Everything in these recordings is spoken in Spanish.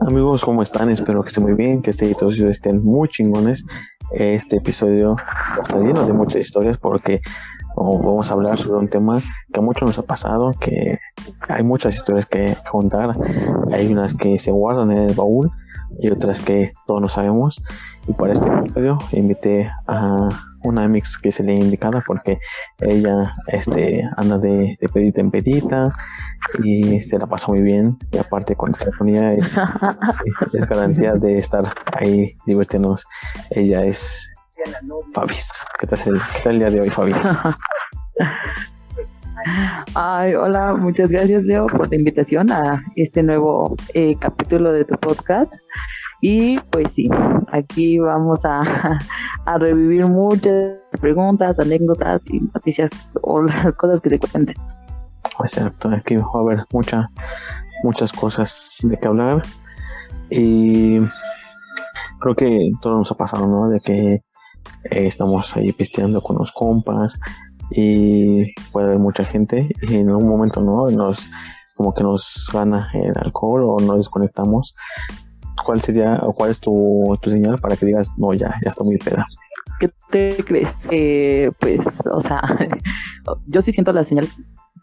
Amigos, ¿cómo están? Espero que estén muy bien, que este todos estén muy chingones. Este episodio está lleno de muchas historias porque vamos a hablar sobre un tema que a muchos nos ha pasado, que hay muchas historias que contar. Hay unas que se guardan en el baúl y otras que todos no sabemos. Y para este episodio invité a una mix que se le indicada porque ella este anda de, de pedita en pedita y se la pasa muy bien y aparte con esta es, es garantía de estar ahí divirtiéndonos ella es Fabis ¿qué tal, el, ¿qué tal el día de hoy Fabis? Ay, hola, muchas gracias Leo por la invitación a este nuevo eh, capítulo de tu podcast. Y pues sí, aquí vamos a, a, revivir muchas preguntas, anécdotas y noticias o las cosas que se cuenten. Exacto, aquí va a haber mucha, muchas cosas de que hablar. Y creo que todo nos ha pasado, ¿no? De que eh, estamos ahí pisteando con los compas y puede haber mucha gente y en algún momento, ¿no? Nos como que nos gana el alcohol o nos desconectamos ¿cuál sería o cuál es tu, tu señal para que digas, no, ya, ya estoy muy peda? ¿Qué te crees? Eh, pues, o sea, yo sí siento la señal,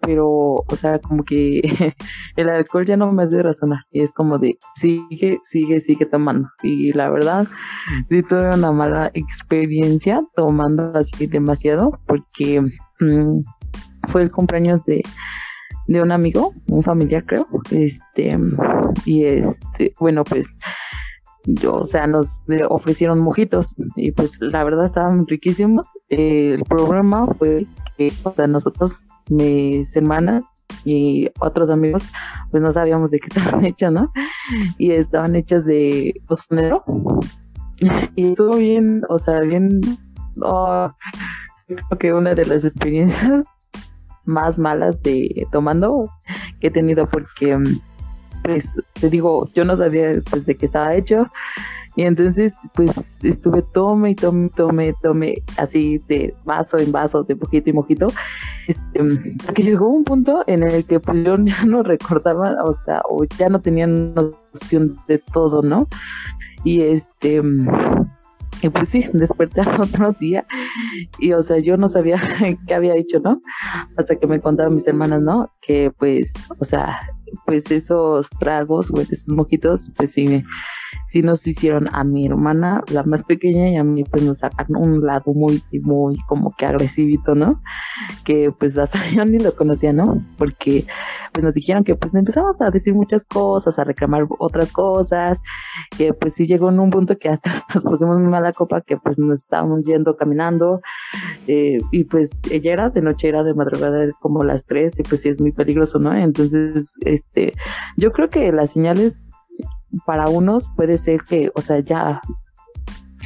pero, o sea, como que el alcohol ya no me hace razonar. Y es como de, sigue, sigue, sigue tomando. Y la verdad, sí tuve una mala experiencia tomando así demasiado, porque mm, fue el cumpleaños de de un amigo, un familiar creo, este, y este, bueno, pues yo, o sea, nos ofrecieron mojitos y pues la verdad estaban riquísimos. el problema fue o sea, nosotros, mis hermanas y otros amigos, pues no sabíamos de qué estaban hechos, ¿no? Y estaban hechas de cocinero. Y estuvo bien, o sea, bien, oh, creo que una de las experiencias más malas de tomando que he tenido porque pues te digo yo no sabía pues de qué estaba hecho y entonces pues estuve tome y tome tome tome así de vaso en vaso de poquito y mojito este, que llegó un punto en el que pues yo ya no recordaba o sea o ya no tenía noción de todo no y este y pues sí, desperté otro día y, o sea, yo no sabía qué había hecho, ¿no? Hasta que me contaron mis hermanas, ¿no? Que pues, o sea, pues esos tragos, pues esos mojitos, pues sí, sí nos hicieron a mi hermana, la más pequeña, y a mí pues nos sacaron un lado muy, muy como que agresivito, ¿no? Que pues hasta yo ni lo conocía, ¿no? Porque pues nos dijeron que pues empezamos a decir muchas cosas, a reclamar otras cosas, que pues sí llegó en un punto que hasta nos pusimos muy mala copa, que pues nos estábamos yendo caminando, eh, y pues ella era de noche, era de madrugada como las tres, y pues sí es muy peligroso, ¿no? Entonces, este, yo creo que las señales para unos puede ser que, o sea, ya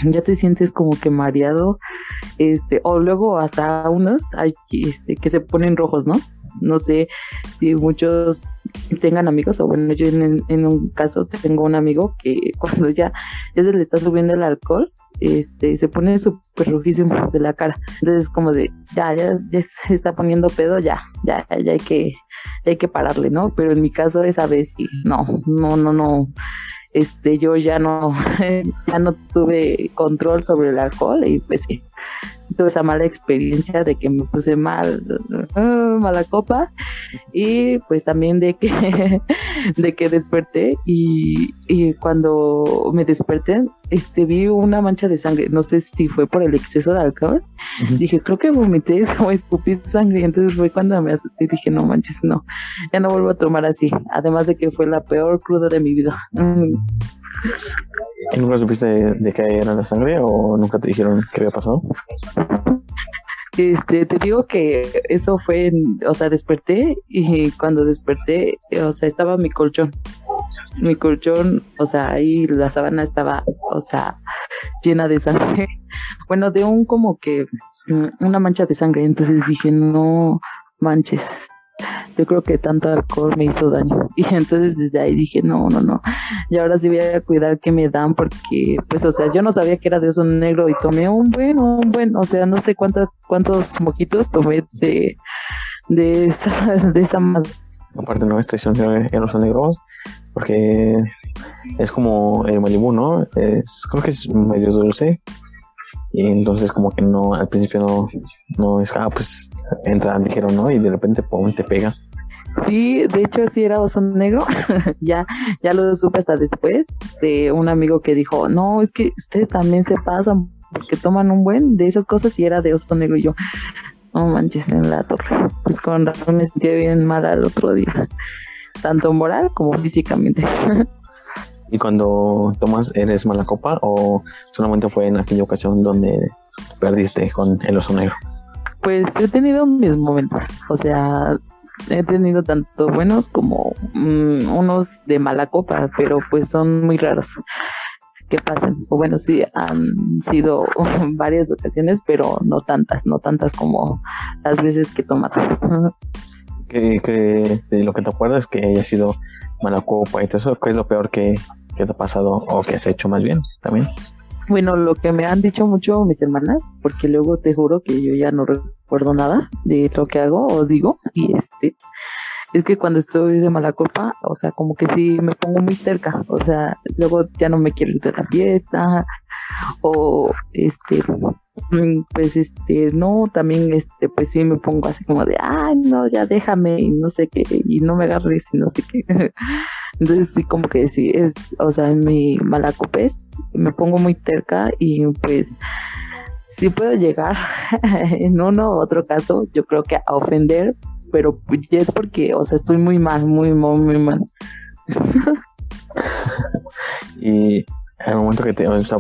ya te sientes como que mareado, este, o luego hasta unos hay este, que se ponen rojos, ¿no? No sé si muchos tengan amigos, o bueno, yo en, un caso tengo un amigo que cuando ya, ya se le está subiendo el alcohol, este, se pone súper rojísimo de la cara. Entonces, como de, ya, ya, ya se está poniendo pedo, ya, ya, ya hay que, hay que pararle, ¿no? Pero en mi caso esa vez sí, no, no, no, no, este, yo ya no, ya no tuve control sobre el alcohol y pues sí, tuve esa mala experiencia de que me puse mal, uh, mala copa. Y pues también de que, de que desperté y, y, cuando me desperté, este, vi una mancha de sangre, no sé si fue por el exceso de alcohol, dije, creo que vomité o escupí sangre, entonces fue cuando me asusté y dije, no manches, no, ya no vuelvo a tomar así, además de que fue la peor cruda de mi vida. ¿Y nunca supiste de, qué era la sangre o nunca te dijeron qué había pasado? Este, te digo que eso fue, o sea, desperté y cuando desperté, o sea, estaba mi colchón. Mi colchón, o sea, ahí la sábana estaba, o sea, llena de sangre. Bueno, de un como que mm, una mancha de sangre. Entonces dije, no manches, yo creo que tanto alcohol me hizo daño. Y entonces desde ahí dije, no, no, no. Y ahora sí voy a cuidar que me dan porque, pues, o sea, yo no sabía que era de eso negro y tomé un buen, un buen, o sea, no sé cuántas, cuántos mojitos tomé de, de esa, de esa Aparte no, esta edición de oso negro, porque es como el Malibu, ¿no? Es, creo que es medio dulce y entonces como que no, al principio no, no es, ah, pues entra dijeron, ¿no? Y de repente, pum, te pega. Sí, de hecho sí era oso negro, ya, ya lo supe hasta después de un amigo que dijo, no, es que ustedes también se pasan porque toman un buen de esas cosas y era de oso negro y yo, no manches en la torre, pues con razón me sentí bien mal al otro día, tanto moral como físicamente. ¿Y cuando tomas eres mala copa o solamente fue en aquella ocasión donde perdiste con el oso negro? Pues he tenido mis momentos, o sea, he tenido tanto buenos como mm, unos de mala copa, pero pues son muy raros que pasen. O bueno, sí, han sido varias ocasiones, pero no tantas, no tantas como las veces que he tomado. que, que de lo que te acuerdas que haya sido mala copa y todo eso, ¿qué es lo peor que, que te ha pasado o que has hecho más bien también? Bueno, lo que me han dicho mucho mis hermanas, porque luego te juro que yo ya no recuerdo nada de lo que hago o digo, y este, es que cuando estoy de mala copa, o sea, como que sí me pongo muy cerca, o sea, luego ya no me quiero ir de la fiesta, o este, mm, pues este, no, también este, pues sí me pongo así como de, ay, no, ya déjame, y no sé qué, y no me agarres, y no sé qué. Entonces sí, como que sí, es, o sea, en mi malacopés me pongo muy terca y pues sí puedo llegar en uno u otro caso, yo creo que a ofender, pero es porque, o sea, estoy muy mal, muy, muy, muy mal. y en el momento que te, o sea,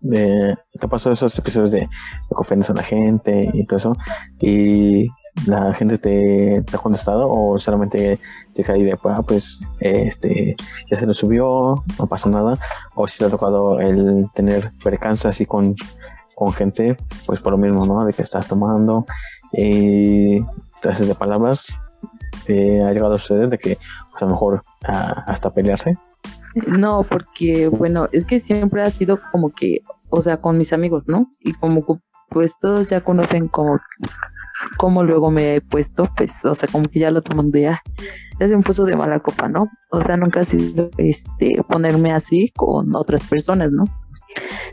te pasó esos episodios de, que ofendes a la gente y todo eso, y la gente te, te ha contestado o solamente te cae de ah, pues este ya se lo subió no pasa nada o si te ha tocado el tener percance así con, con gente pues por lo mismo no de que estás tomando y te haces de palabras te ha llegado a suceder de que pues a lo mejor hasta pelearse no porque bueno es que siempre ha sido como que o sea con mis amigos no y como pues todos ya conocen como como luego me he puesto, pues, o sea, como que ya lo toman de ya, se me puso de mala copa, ¿no? O sea, nunca ha sido este ponerme así con otras personas, ¿no?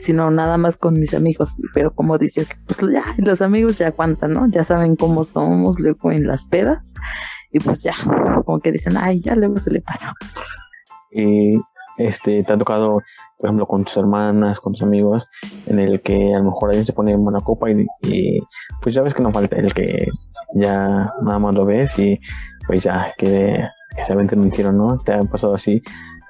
Sino nada más con mis amigos. Pero como dices, pues ya, los amigos ya aguantan, ¿no? Ya saben cómo somos luego en las pedas. Y pues ya, como que dicen, ay, ya luego se le pasa. Y este, te ha tocado por ejemplo, con tus hermanas, con tus amigos, en el que a lo mejor alguien se pone en buena copa y, pues ya ves que no falta el que ya nada más lo ves y pues ya que, que se aventen un tiro, ¿no? ¿Te ha pasado así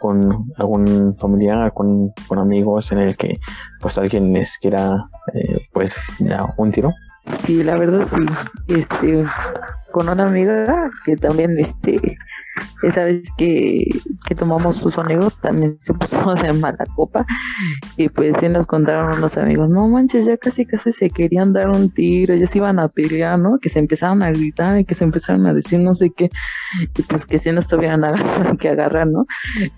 con algún familiar, con, con amigos en el que pues alguien les quiera eh, pues ya un tiro? Sí, la verdad sí. Este, con una amiga que también este esa vez que, que tomamos su negro también se puso de mala copa y pues sí nos contaron unos amigos, no manches, ya casi casi se querían dar un tiro, ya se iban a pelear, ¿no? Que se empezaron a gritar y que se empezaron a decir no sé qué y pues que sí nos tuvieran que agarrar, ¿no?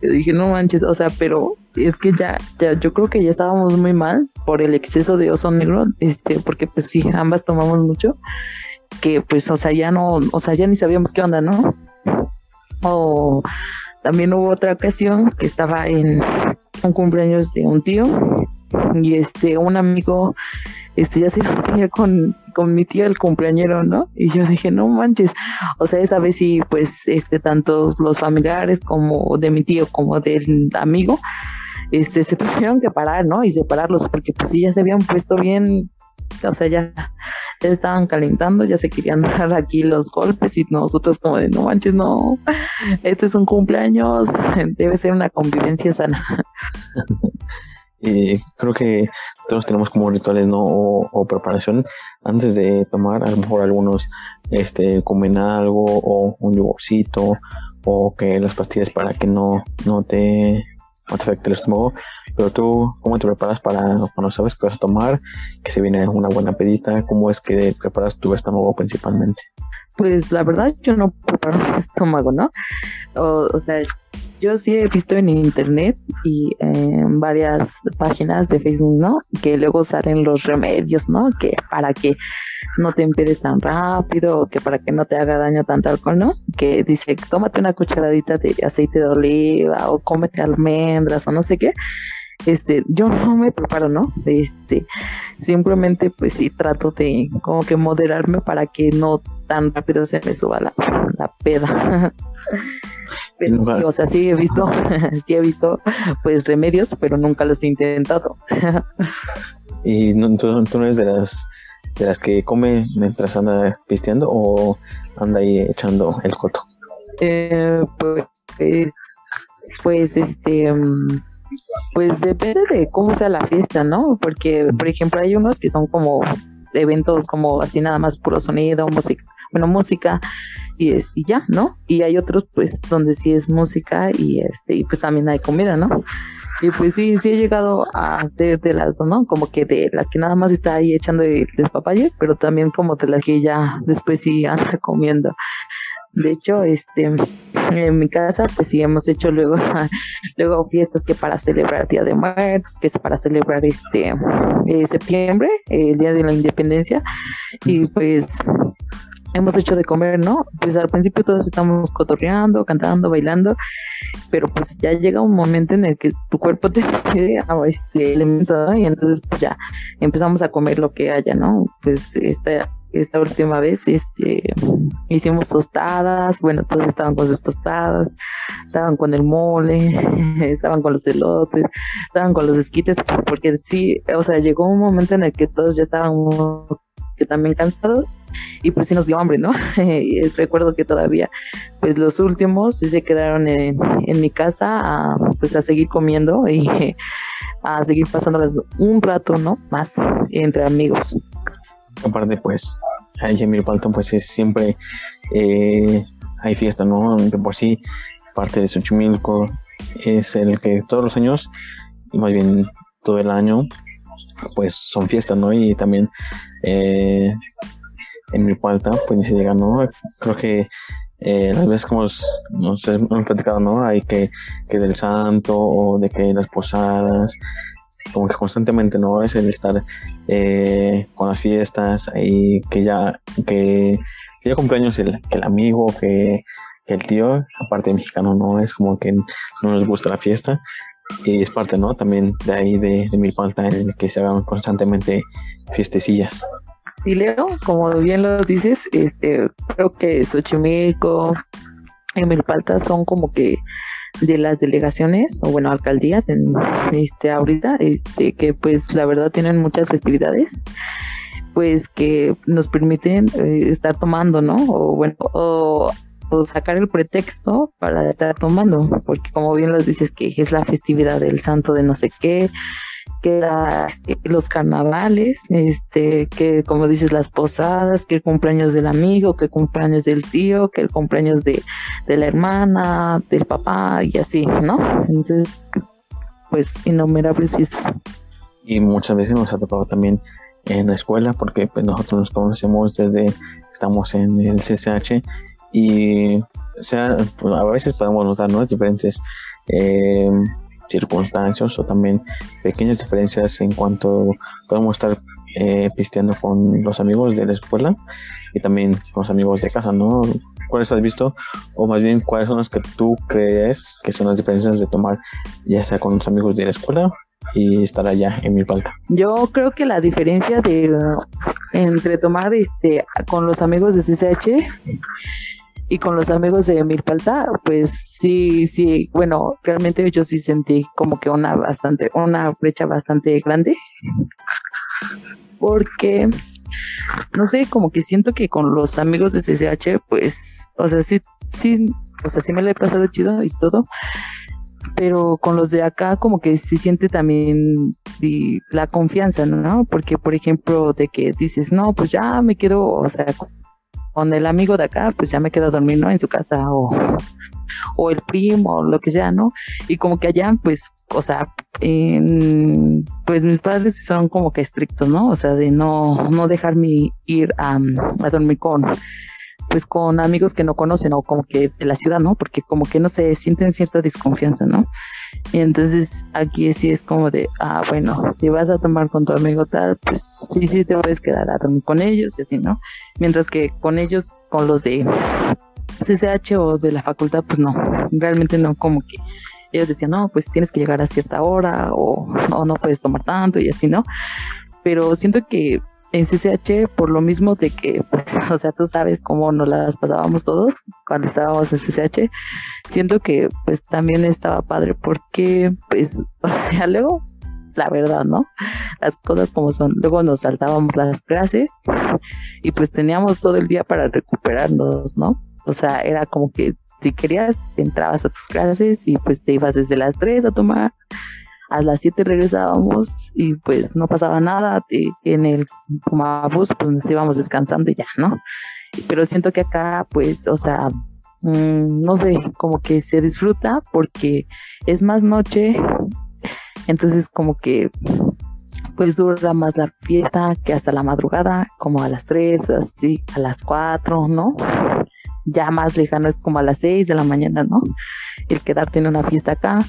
Yo dije, no manches, o sea, pero es que ya, ya, yo creo que ya estábamos muy mal por el exceso de oso negro, este, porque pues sí, ambas tomamos mucho, que pues, o sea, ya no, o sea, ya ni sabíamos qué onda, ¿no? O también hubo otra ocasión que estaba en un cumpleaños de un tío y este un amigo este ya se tenía con, con mi tío el cumpleañero, ¿no? Y yo dije, no manches, o sea, esa vez sí, pues, este, tanto los familiares como de mi tío como del amigo, este, se tuvieron que parar, ¿no? Y separarlos, porque pues sí, ya se habían puesto bien, o sea, ya estaban calentando, ya se querían dar aquí los golpes y nosotros como de no manches, no, este es un cumpleaños, debe ser una convivencia sana. y creo que todos tenemos como rituales, ¿no? O, preparación antes de tomar, a lo mejor algunos este, comen algo o un yogurcito o que las pastillas para que no, no te no te el estómago, pero tú, ¿cómo te preparas para cuando sabes que vas a tomar, que se viene una buena pedita? ¿Cómo es que preparas tu estómago principalmente? Pues la verdad, yo no preparo mi estómago, ¿no? O, sea, yo sí he visto en internet y en varias páginas de Facebook, ¿no? Que luego salen los remedios, ¿no? Que para que no te empedes tan rápido, que para que no te haga daño tanto alcohol, ¿no? Que dice, tómate una cucharadita de aceite de oliva o cómete almendras o no sé qué. Este, yo no me preparo, ¿no? Este, simplemente pues sí trato de como que moderarme para que no tan rápido se me suba la, la peda. O sea, sí he visto, sí he visto pues remedios, pero nunca los he intentado. ¿Y no, tú, no eres de las de las que come mientras anda pisteando o anda ahí echando el coto? Eh, pues, pues este, mm, pues depende de cómo sea la fiesta, ¿no? Porque, por ejemplo, hay unos que son como eventos como así nada más puro sonido, música, bueno, música y, es, y ya, ¿no? Y hay otros pues donde sí es música y este y pues también hay comida, ¿no? Y pues sí, sí he llegado a ser de las, ¿no? Como que de las que nada más está ahí echando el despapalle, pero también como de las que ya después sí anda comiendo. De hecho, este, en mi casa, pues sí hemos hecho luego, luego fiestas que para celebrar Día de Muertos, que es para celebrar este eh, septiembre, el Día de la Independencia, y pues hemos hecho de comer, ¿no? Pues al principio todos estamos cotorreando, cantando, bailando, pero pues ya llega un momento en el que tu cuerpo te pide este elemento, ¿no? Y entonces pues ya empezamos a comer lo que haya, ¿no? Pues esta esta última vez este hicimos tostadas, bueno, todos estaban con sus tostadas, estaban con el mole, estaban con los elotes, estaban con los esquites, porque sí, o sea, llegó un momento en el que todos ya estaban que también cansados y pues sí nos dio hambre, ¿no? recuerdo que todavía pues los últimos sí se quedaron en, mi casa a, pues a seguir comiendo y a seguir pasándoles un rato, ¿no? Más entre amigos. Aparte pues en Palton pues es siempre eh, hay fiesta, ¿no? De por sí parte de Xochimilco es el que todos los años y más bien todo el año pues son fiestas, ¿no? Y también eh, en mi falta, pues ni se llega, ¿no? Creo que eh, las veces como nos hemos platicado, ¿no? Hay que, que del santo o de que las posadas, como que constantemente, ¿no? Es el estar eh, con las fiestas, ahí que ya, que, ya cumpleaños el, el amigo, que, que el tío, aparte mexicano, no es como que no nos gusta la fiesta, y es parte, ¿no? También de ahí de, mi falta en el que se hagan constantemente fiestecillas. Sí, Leo, como bien lo dices, este, creo que Xochimilco y Milpalta son como que de las delegaciones o bueno alcaldías en este ahorita este que pues la verdad tienen muchas festividades pues que nos permiten eh, estar tomando no o bueno o o sacar el pretexto para estar tomando, porque como bien lo dices que es la festividad del santo de no sé qué, que este, los carnavales, este, que como dices las posadas, que el cumpleaños del amigo, que el cumpleaños del tío, que el cumpleaños de, de la hermana, del papá y así, ¿no? Entonces, pues innumerables fiestas. Y muchas veces nos ha tocado también en la escuela, porque pues nosotros nos conocemos desde estamos en el CCH y o sea, pues, a veces podemos notar ¿no? diferentes eh, circunstancias o también pequeñas diferencias en cuanto podemos estar eh, pisteando con los amigos de la escuela y también con los amigos de casa, ¿no? ¿Cuáles has visto? O más bien, ¿cuáles son las que tú crees que son las diferencias de tomar ya sea con los amigos de la escuela y estar allá en mi falta? Yo creo que la diferencia de entre tomar este con los amigos de CCH y con los amigos de Milpalta, pues sí, sí, bueno, realmente yo sí sentí como que una bastante, una brecha bastante grande. Porque, no sé, como que siento que con los amigos de CCH, pues, o sea, sí, sí, o sea, sí me lo he pasado chido y todo. Pero con los de acá, como que se siente también la confianza, ¿no? Porque, por ejemplo, de que dices, no, pues ya me quedo, o sea, con el amigo de acá, pues ya me quedo a dormir, ¿no? En su casa o, o el primo o lo que sea, ¿no? Y como que allá, pues, o sea, pues mis padres son como que estrictos, ¿no? O sea, de no, no dejarme ir a, a dormir con, pues con amigos que no conocen o como que de la ciudad, ¿no? Porque como que no se sienten cierta desconfianza, ¿no? Y entonces aquí sí es como de, ah, bueno, si vas a tomar con tu amigo tal, pues sí, sí te puedes quedar a dormir con ellos y así, ¿no? Mientras que con ellos, con los de CCH o de la facultad, pues no, realmente no, como que ellos decían, no, pues tienes que llegar a cierta hora o no, no puedes tomar tanto y así, ¿no? Pero siento que en CCH, por lo mismo de que, pues, o sea, tú sabes cómo nos las pasábamos todos cuando estábamos en CCH, siento que pues también estaba padre porque, pues, o sea, luego, la verdad, ¿no? Las cosas como son. Luego nos saltábamos las clases y pues teníamos todo el día para recuperarnos, ¿no? O sea, era como que si querías, entrabas a tus clases y pues te ibas desde las 3 a tomar, a las 7 regresábamos y pues no pasaba nada, en el bus pues nos íbamos descansando y ya, ¿no? Pero siento que acá pues, o sea, mm, no sé, como que se disfruta porque es más noche, entonces como que pues dura más la fiesta que hasta la madrugada, como a las 3, así, a las 4, ¿no? ya más lejano es como a las 6 de la mañana, ¿no? El quedarte en una fiesta acá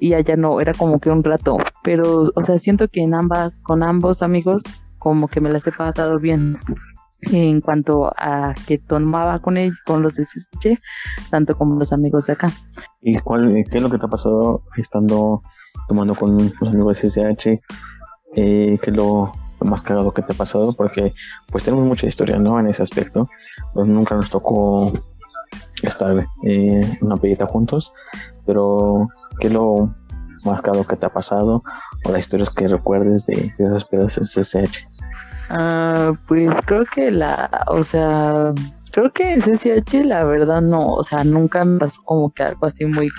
y allá no, era como que un rato, pero, o sea, siento que en ambas, con ambos amigos, como que me las he pasado bien en cuanto a que tomaba con ellos, con los de tanto como los amigos de acá. ¿Y cuál, qué es lo que te ha pasado estando tomando con los amigos de CCH? Eh, ¿Qué es lo más cagado que te ha pasado? Porque pues tenemos mucha historia, ¿no? En ese aspecto pues nunca nos tocó estar eh, una pedita juntos, pero ¿qué es lo más caro que te ha pasado o las historias que recuerdes de, esas pedas en CCH? Ah, pues creo que la, o sea, creo que en CCH la verdad no, o sea, nunca me pasó como que algo así muy,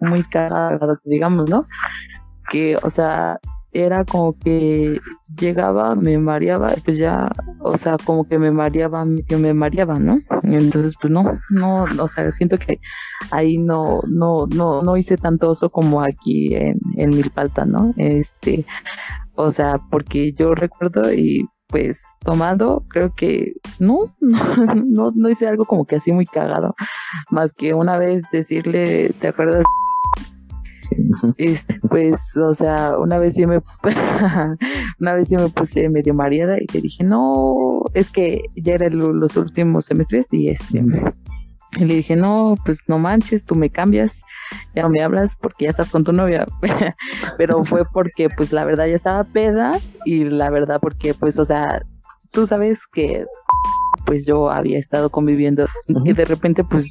muy cagado, digamos, ¿no? Que, o sea, era como que llegaba, me mareaba, pues ya, o sea, como que me mareaba, yo me mareaba, ¿no? Entonces, pues no, no, o sea, siento que ahí no, no, no, no hice tanto oso como aquí en, en Milpalta, ¿no? Este, o sea, porque yo recuerdo y pues tomando, creo que no, no, no, no hice algo como que así muy cagado, más que una vez decirle, ¿te acuerdas? Este, pues, o sea, una vez sí me, una vez sí me puse medio mareada y te dije, no, es que ya eran los últimos semestres y este, y le dije, no, pues no manches, tú me cambias, ya no me hablas porque ya estás con tu novia. Pero fue porque, pues la verdad ya estaba peda y la verdad porque, pues, o sea, tú sabes que pues yo había estado conviviendo y que de repente pues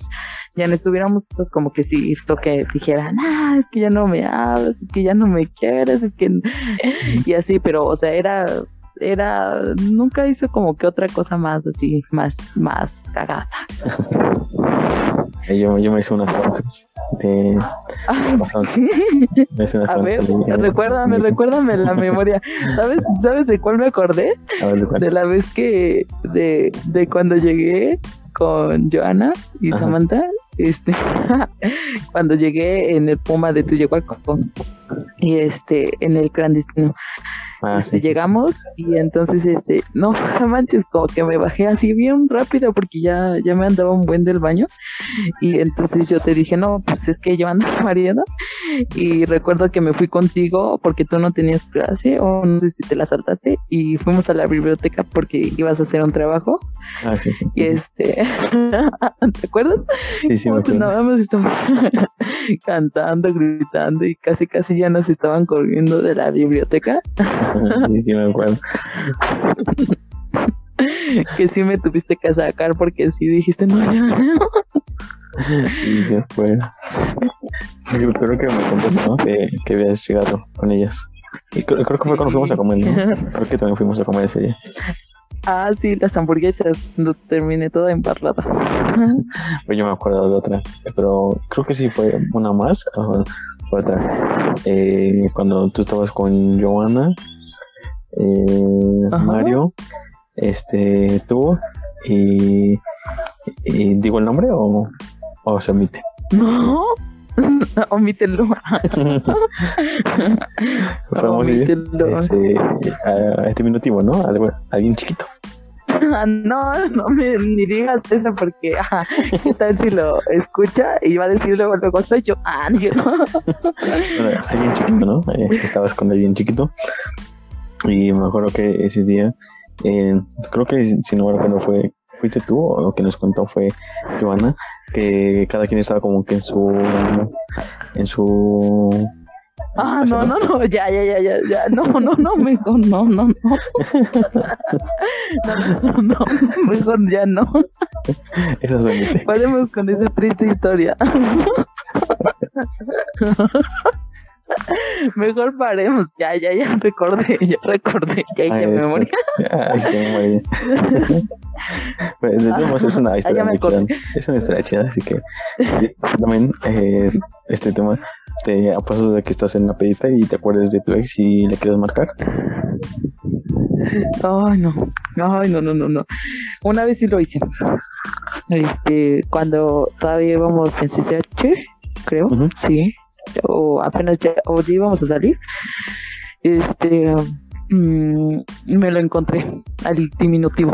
ya no estuviéramos pues como que si esto que dijeran, ah, es que ya no me hablas, es que ya no me quieres, es que y así, pero o sea, era era nunca hizo como que otra cosa más así, más más cagada. yo, yo me hice unas de sí. A ver, recuérdame, recuérdame la memoria. ¿Sabes, ¿Sabes de cuál me acordé? de, la vez que de, de cuando llegué con Joana y Samantha este, cuando llegué en el Puma de Tuyehualco y este, en el clandestino. Ah, este, llegamos y entonces, este, no manches, como que me bajé así bien rápido porque ya, ya me andaba un buen del baño. Y entonces yo te dije, no, pues es que yo ando marido. Y recuerdo que me fui contigo porque tú no tenías clase o no sé si te la saltaste y fuimos a la biblioteca porque ibas a hacer un trabajo. Ah, sí, sí. Y este, ¿te acuerdas? Sí, sí, me pues nada más estamos cantando, gritando y casi, casi ya nos estaban corriendo de la biblioteca. Sí, sí, me acuerdo. que sí me tuviste que sacar porque sí dijiste no, ya. sí, se fue. Creo que me contaste, ¿no? Que, que habías llegado con ellas. Y creo, creo que fue cuando fuimos a comer, ¿no? Creo que también fuimos a comer ese día. Ah, sí, las hamburguesas, cuando terminé toda embarrada. Pues yo me acuerdo de otra, pero creo que sí fue una más, o otra. Eh, cuando tú estabas con Joana eh, Mario, este, tú y, digo el nombre o, o se omite. No, omítelo. Podemos este, a este minutivo, ¿no? alguien chiquito. no, no me ni digas eso porque, ajá, ¿qué tal si lo escucha y va a decir luego, luego soy yo? Ah, no, bueno, bien chiquito, ¿no? Eh, estabas con él bien chiquito. Y me acuerdo que ese día, eh, creo que si no me acuerdo fue, fuiste tú o lo que nos contó fue Joana, que cada quien estaba como que en su, en su Ah, no, no, no, ya, ya, ya, ya, ya, no, no, no, mejor no, no, no. No, no, no, mejor ya no. Eso es Podemos con esa triste historia. Mejor paremos, ya, ya, ya recordé, ya recordé, ya hice memoria. Ay, qué memoria. pues, es una historia muy chida. Es una historia chida, así que también eh, este tema te ha pasado de que estás en una pedita y te acuerdas de tu ex y le quieres marcar. Ay, no, ay, no, no, no, no. Una vez sí lo hice. Este, cuando todavía íbamos en CCH, creo, sí, o apenas ya, o ya íbamos a salir, este, mm, me lo encontré al diminutivo.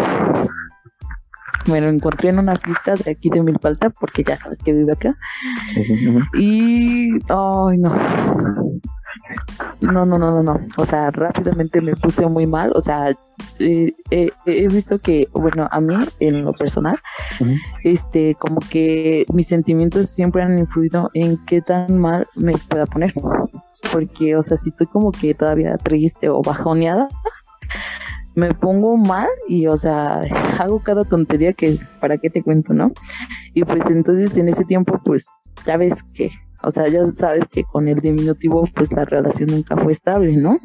Me lo encontré en una fiesta de aquí de Milpalta, porque ya sabes que vive acá. Y, ay, no. No, no, no, no, no. O sea, rápidamente me puse muy mal. O sea, eh, eh, he visto que, bueno, a mí, en lo personal, este, como que mis sentimientos siempre han influido en qué tan mal me pueda poner. Porque, o sea, si estoy como que todavía triste o bajoneada, me pongo mal y, o sea, hago cada tontería que, ¿para qué te cuento, no? Y pues entonces en ese tiempo, pues, ya ves que o sea, ya sabes que con el diminutivo, pues la relación nunca fue estable, ¿no?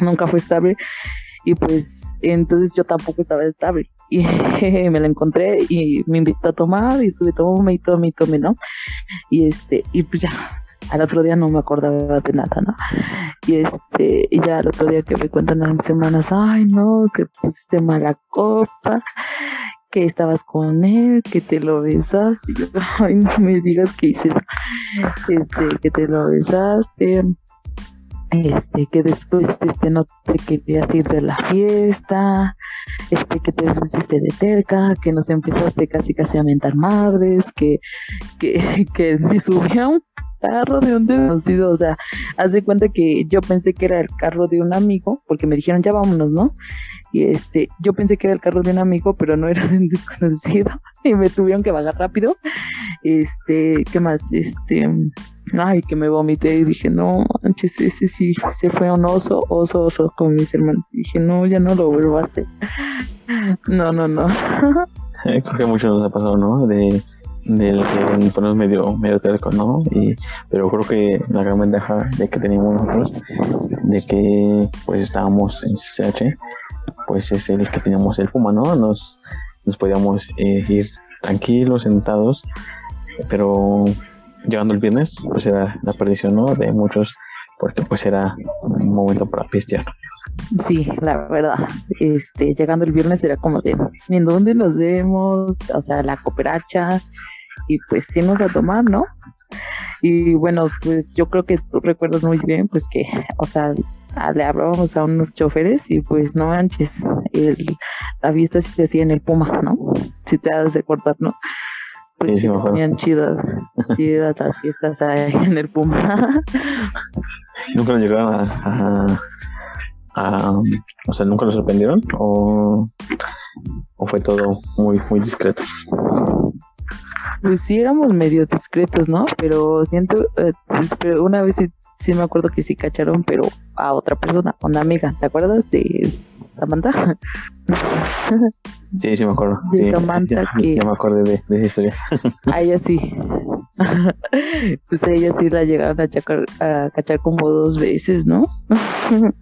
Nunca fue estable. Y pues entonces yo tampoco estaba estable. Y me la encontré y me invitó a tomar y estuve tomando y tomé y tomé, ¿no? Y este, y pues ya, al otro día no me acordaba de nada, ¿no? Y este, y ya al otro día que me cuentan las semanas, ay no, que pusiste mala copa, que estabas con él, que te lo besaste, ay, no me digas que hice este, que te lo besaste, este, que después este no te querías ir de la fiesta, este, que te después de terca, que nos empezaste casi casi a mentar madres, que, que, que me subía un carro de un desconocido, o sea, haz de cuenta que yo pensé que era el carro de un amigo, porque me dijeron ya vámonos, ¿no? Y este, yo pensé que era el carro de un amigo, pero no era de un desconocido y me tuvieron que bajar rápido. Este, ¿qué más? Este, ay, que me vomité y dije, no, manches, ese sí se fue un oso, oso, oso con mis hermanos. Y dije, no, ya no lo vuelvo a hacer. No, no, no. Creo que mucho nos ha pasado, ¿no? De del que ponemos medio medio terco, ¿no? Y, pero creo que la gran ventaja de que teníamos nosotros, de que pues estábamos en CH, pues es el que teníamos el Puma, ¿no? Nos, nos podíamos eh, ir tranquilos, sentados, pero llegando el viernes, pues era la perdición, ¿no? De muchos, porque pues era un momento para pistear. Sí, la verdad. Este, llegando el viernes era como de, ¿en dónde nos vemos? O sea, la cooperacha, y pues irnos a tomar, ¿no? Y bueno, pues yo creo que tú recuerdas muy bien, pues que, o sea, le hablábamos a unos choferes y pues no manches, el, la vista sí te hacía en el Puma, ¿no? Si te das de cortar, ¿no? Pues sí, sí, chidas, chidas las fiestas en el Puma. ¿Nunca lo llegaron a, a, o sea, nunca lo sorprendieron o, o fue todo muy, muy discreto? Pues sí éramos medio discretos, ¿no? Pero siento, eh, pero una vez sí, me acuerdo que sí cacharon, pero a otra persona, una amiga. ¿Te acuerdas de Samantha? Sí, sí me acuerdo. De Samantha que... Ya me acuerdo de, esa historia. A ella sí. pues a ella sí la llegaron a, a cachar como dos veces, ¿no?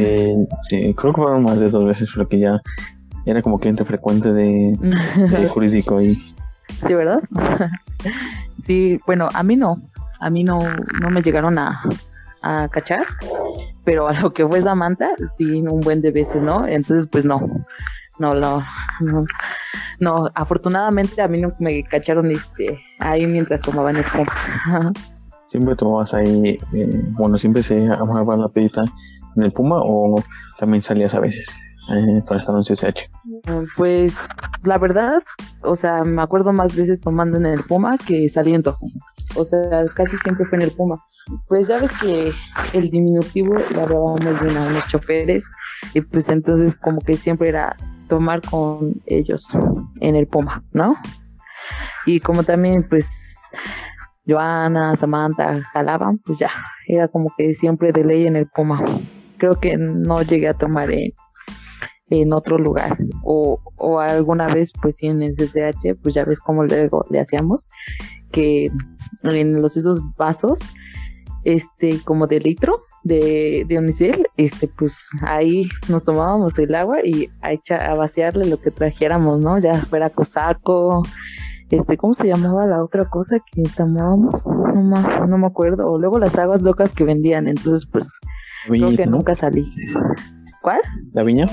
eh, sí, creo que fueron más de dos veces, porque ya era como cliente frecuente de, de jurídico y Sí, ¿verdad? sí, bueno, a mí no. A mí no, no me llegaron a, a cachar, pero a lo que fue Samantha, sí, un buen de veces, ¿no? Entonces, pues no, no, no, no, afortunadamente a mí no me cacharon este, ahí mientras tomaban el Puma. ¿Siempre tomabas ahí, eh, bueno, siempre se amaba la pedita en el Puma o también salías a veces? eh, cuando estaban en CCH? Pues la verdad, o sea, me acuerdo más veces tomando en el Puma que saliendo. O sea, casi siempre fue en el Puma. Pues ya ves que el diminutivo lo hablábamos bien a unos choferes y pues entonces como que siempre era tomar con ellos en el Puma, ¿no? Y como también pues Joana, Samantha jalaban, pues ya, era como que siempre de ley en el Puma. Creo que no llegué a tomar en, en otro lugar o, o alguna vez pues en el CCH, pues ya ves cómo luego le hacíamos, que en los esos vasos este, como de litro de, de unicel, este, pues ahí nos tomábamos el agua y a, a vaciarle lo que trajéramos, ¿no? Ya fuera cosaco, este, ¿cómo se llamaba la otra cosa que tomábamos? No, no me acuerdo. O luego las aguas locas que vendían, entonces pues creo que nunca salí. ¿Cuál? ¿La viña?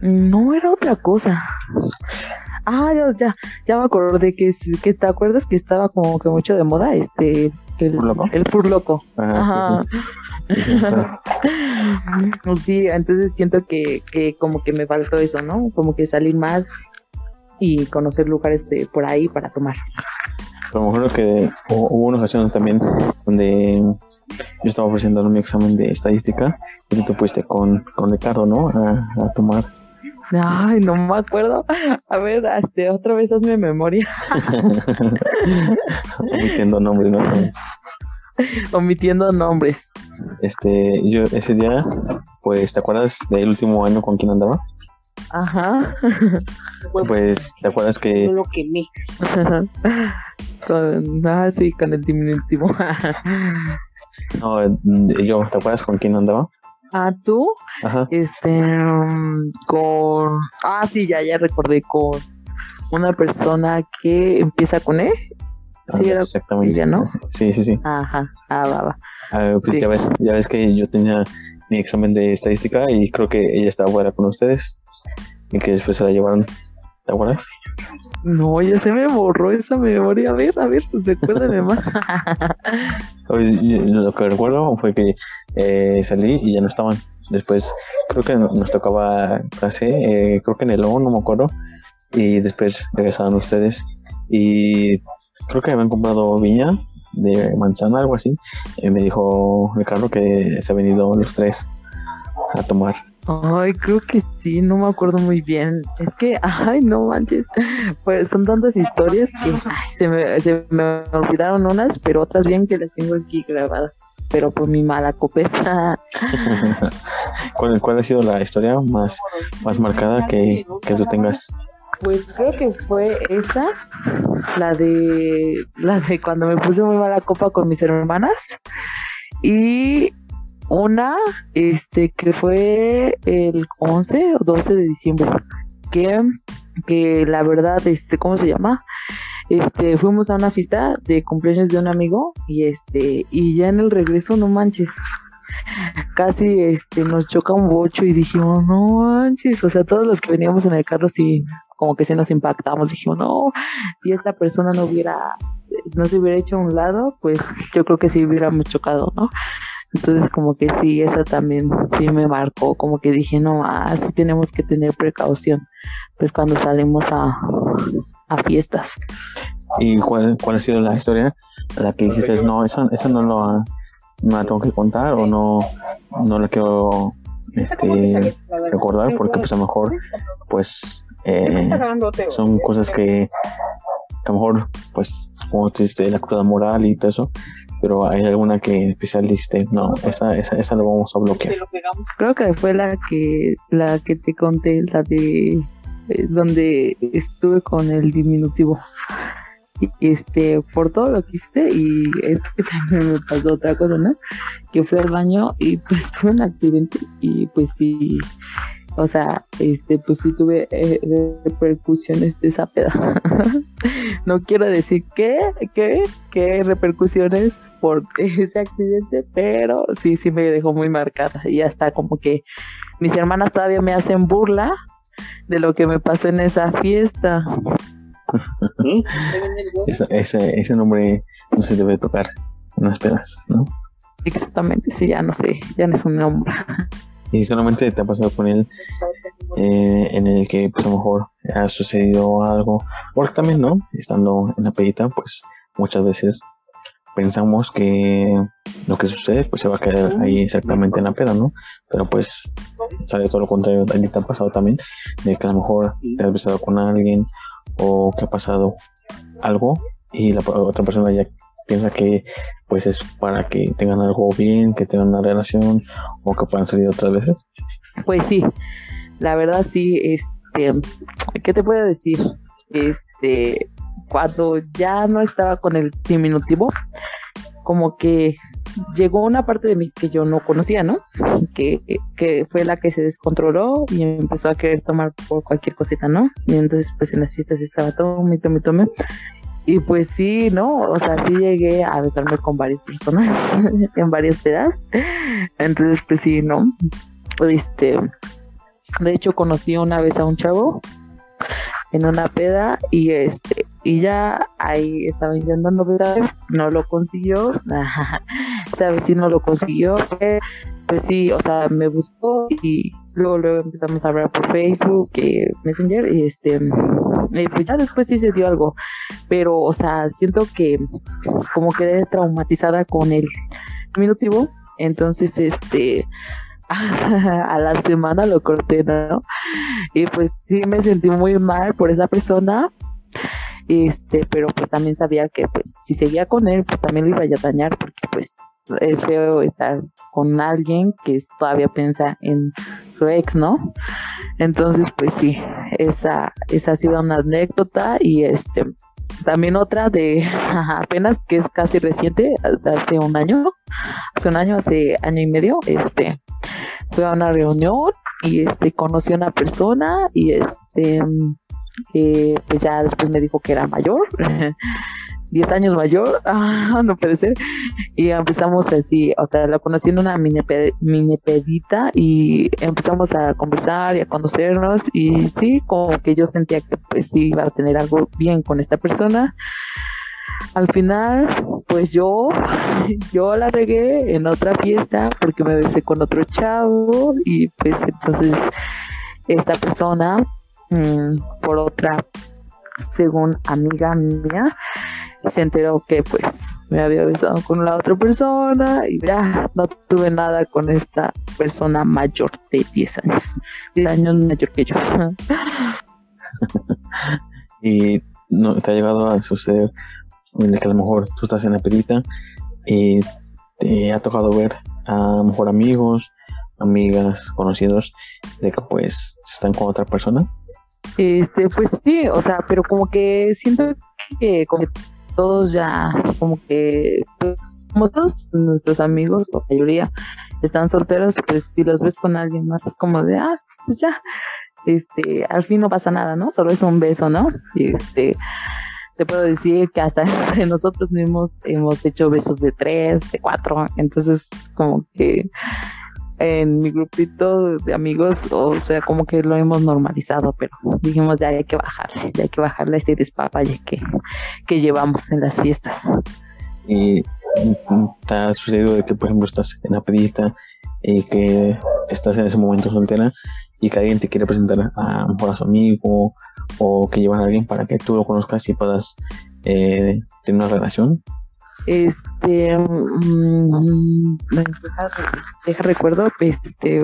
No, era otra cosa. Ah, ya, ya, ya me acordé que, que te acuerdas que estaba como que mucho de moda, este, el furloco. El furloco. Ajá. Sí, entonces siento que, que como que me faltó eso, ¿no? Como que salir más y conocer lugares de por ahí para tomar. A lo mejor que hubo una ocasión también donde yo estaba ofreciendo mi examen de estadística y tú te fuiste con, con Ricardo, ¿no? A, tomar. Ay, no me acuerdo. A ver, este, otra vez hazme memoria. Omitiendo nombres, ¿no? Omitiendo nombres. Este, yo ese día, pues, ¿te acuerdas del último año con quién andaba? Ajá. Pues, ¿te acuerdas que...? lo quemé. con, ah, sí, con el diminutivo. no, yo, ¿te acuerdas con quién andaba? Ah, tú. Ajá. Este, um, con... Ah, sí, ya, ya recordé, con una persona que empieza con E. Sí, era exactamente. Ella, ¿no? Sí, sí, sí. Ajá, ah, va, va. Ah, pues ya, ves, ya ves que yo tenía mi examen de estadística y creo que ella estaba fuera con ustedes y que después se la llevaron. ¿Te acuerdas? No, ya se me borró esa memoria. A ver, a ver, recuérdame más. lo que recuerdo fue que eh, salí y ya no estaban. Después, creo que nos tocaba clase, eh, creo que en el O, no me acuerdo. Y después regresaron ustedes. Y creo que habían comprado viña de manzana, algo así. Y me dijo Ricardo que se han venido los tres a tomar. Ay, creo que sí, no me acuerdo muy bien. Es que, ay, no manches. Pues son tantas historias que ay, se, me, se, me, olvidaron unas, pero otras bien que las tengo aquí grabadas. Pero por mi mala copesa. ¿Cuál, ¿Cuál ha sido la historia más, más marcada que, que tú tengas? Pues creo que fue esa, la de la de cuando me puse muy mala copa con mis hermanas. Y una, este, que fue el 11 o 12 de diciembre, que, que la verdad, este, ¿cómo se llama? Este, fuimos a una fiesta de cumpleaños de un amigo y este, y ya en el regreso, no manches, casi este nos choca un bocho y dijimos, no manches, o sea, todos los que veníamos en el carro sí, como que se nos impactamos, dijimos, no, si esta persona no hubiera, no se hubiera hecho a un lado, pues yo creo que sí hubiéramos chocado, ¿no? Entonces como que sí, esa también sí me marcó, como que dije, no, así tenemos que tener precaución, pues cuando salimos a, a fiestas. ¿Y cuál, cuál ha sido la historia? La que dijiste, no, esa, esa no, lo, no la tengo que contar o no, no la quiero este, recordar porque pues a lo mejor pues eh, son cosas que a lo mejor pues como dices la cruda moral y todo eso pero hay alguna que especialiste, no, esa, esa, esa la vamos a bloquear. Creo que fue la que, la que te conté, la de eh, donde estuve con el diminutivo. Y este, por todo lo que hice, y es que también me pasó otra cosa, ¿no? Que fui al baño y pues tuve un accidente y pues sí, o sea, este, pues sí tuve eh, repercusiones de esa peda. no quiero decir qué, qué, qué repercusiones por ese accidente, pero sí, sí me dejó muy marcada. Y hasta como que mis hermanas todavía me hacen burla de lo que me pasó en esa fiesta. ese, ese nombre no se debe tocar en las pedas, ¿no? Exactamente, sí, ya no sé, ya no es un nombre y solamente te ha pasado con él eh, en el que pues a lo mejor ha sucedido algo, porque también, ¿no? Estando en la pedita, pues muchas veces pensamos que lo que sucede pues se va a quedar ahí exactamente en la peda, ¿no? Pero pues sale todo lo contrario, a ti te ha pasado también, de que a lo mejor te has besado con alguien o que ha pasado algo y la otra persona ya piensa que pues es para que tengan algo bien, que tengan una relación o que puedan salir otras veces. Pues sí, la verdad sí, este, ¿qué te puedo decir? Este, cuando ya no estaba con el diminutivo, como que llegó una parte de mí que yo no conocía, ¿no? Que, que fue la que se descontroló y empezó a querer tomar por cualquier cosita, ¿no? Y entonces pues en las fiestas estaba tome, tome, tome. Y pues sí, ¿no? O sea, sí llegué a besarme con varias personas en varias pedas. Entonces pues sí, ¿no? Este, de hecho conocí una vez a un chavo en una peda y este y ya ahí estaba intentando besar, no lo consiguió, sabes si no lo consiguió, pues sí, o sea, me buscó y luego luego empezamos a hablar por Facebook, y Messenger y este y pues ya después sí se dio algo, pero o sea, siento que como quedé traumatizada con el diminutivo, entonces este a la semana lo corté, ¿no? Y pues sí me sentí muy mal por esa persona. Este, pero pues también sabía que pues si seguía con él, pues también lo iba a dañar porque pues es feo estar con alguien que todavía piensa en su ex, ¿no? Entonces, pues sí, esa, esa ha sido una anécdota y este también otra de apenas que es casi reciente, hace un año, hace un año, hace año y medio, este, fui a una reunión y este conocí a una persona y este eh, pues ya después me dijo que era mayor 10 años mayor, ah, no puede ser. Y empezamos así, o sea, la conocí en una mini, pedita y empezamos a conversar y a conocernos y sí, como que yo sentía que pues sí iba a tener algo bien con esta persona. Al final, pues yo, yo la regué en otra fiesta porque me besé con otro chavo y pues entonces esta persona, mm, por otra, según amiga mía, se enteró que pues me había besado con la otra persona y ya no tuve nada con esta persona mayor de 10 años, 10 años mayor que yo. y no te ha llegado a suceder en el que a lo mejor tú estás en la pedita y te ha tocado ver a lo mejor amigos, amigas, conocidos de que pues están con otra persona. Este, pues sí, o sea, pero como que siento que como todos ya como que pues como todos nuestros amigos la mayoría están solteros pues si los ves con alguien más es como de ah pues ya este al fin no pasa nada no solo es un beso no y este te puedo decir que hasta entre nosotros mismos hemos hecho besos de tres de cuatro entonces como que en mi grupito de amigos, o sea, como que lo hemos normalizado, pero dijimos ya hay que bajarle, ya hay que bajarle a este despapalle que, que llevamos en las fiestas. Y te ha sucedido de que, por ejemplo, estás en la pedita y que estás en ese momento soltera y que alguien te quiere presentar a, mejor a su amigo o que llevan a alguien para que tú lo conozcas y puedas eh, tener una relación este mmm, deja, recuerdo este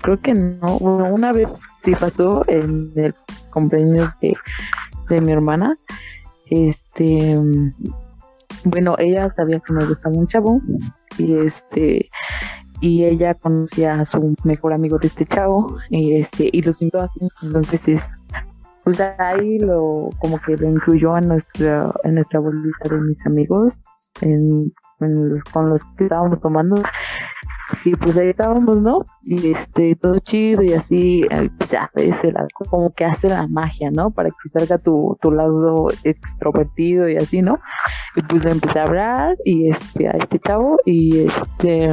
creo que no una vez sí pasó en el cumpleaños de, de mi hermana este bueno ella sabía que me gustaba un chavo y este y ella conocía a su mejor amigo de este chavo y este y los invitó así entonces es pues ahí lo como que lo incluyó en nuestra en nuestra bolita de mis amigos en, con los que estábamos tomando y pues ahí estábamos, ¿no? Y este, todo chido y así, pues ya, como que hace la magia, ¿no? Para que salga tu, tu lado extrovertido y así, ¿no? Y pues le empecé a hablar y este, a este chavo y este,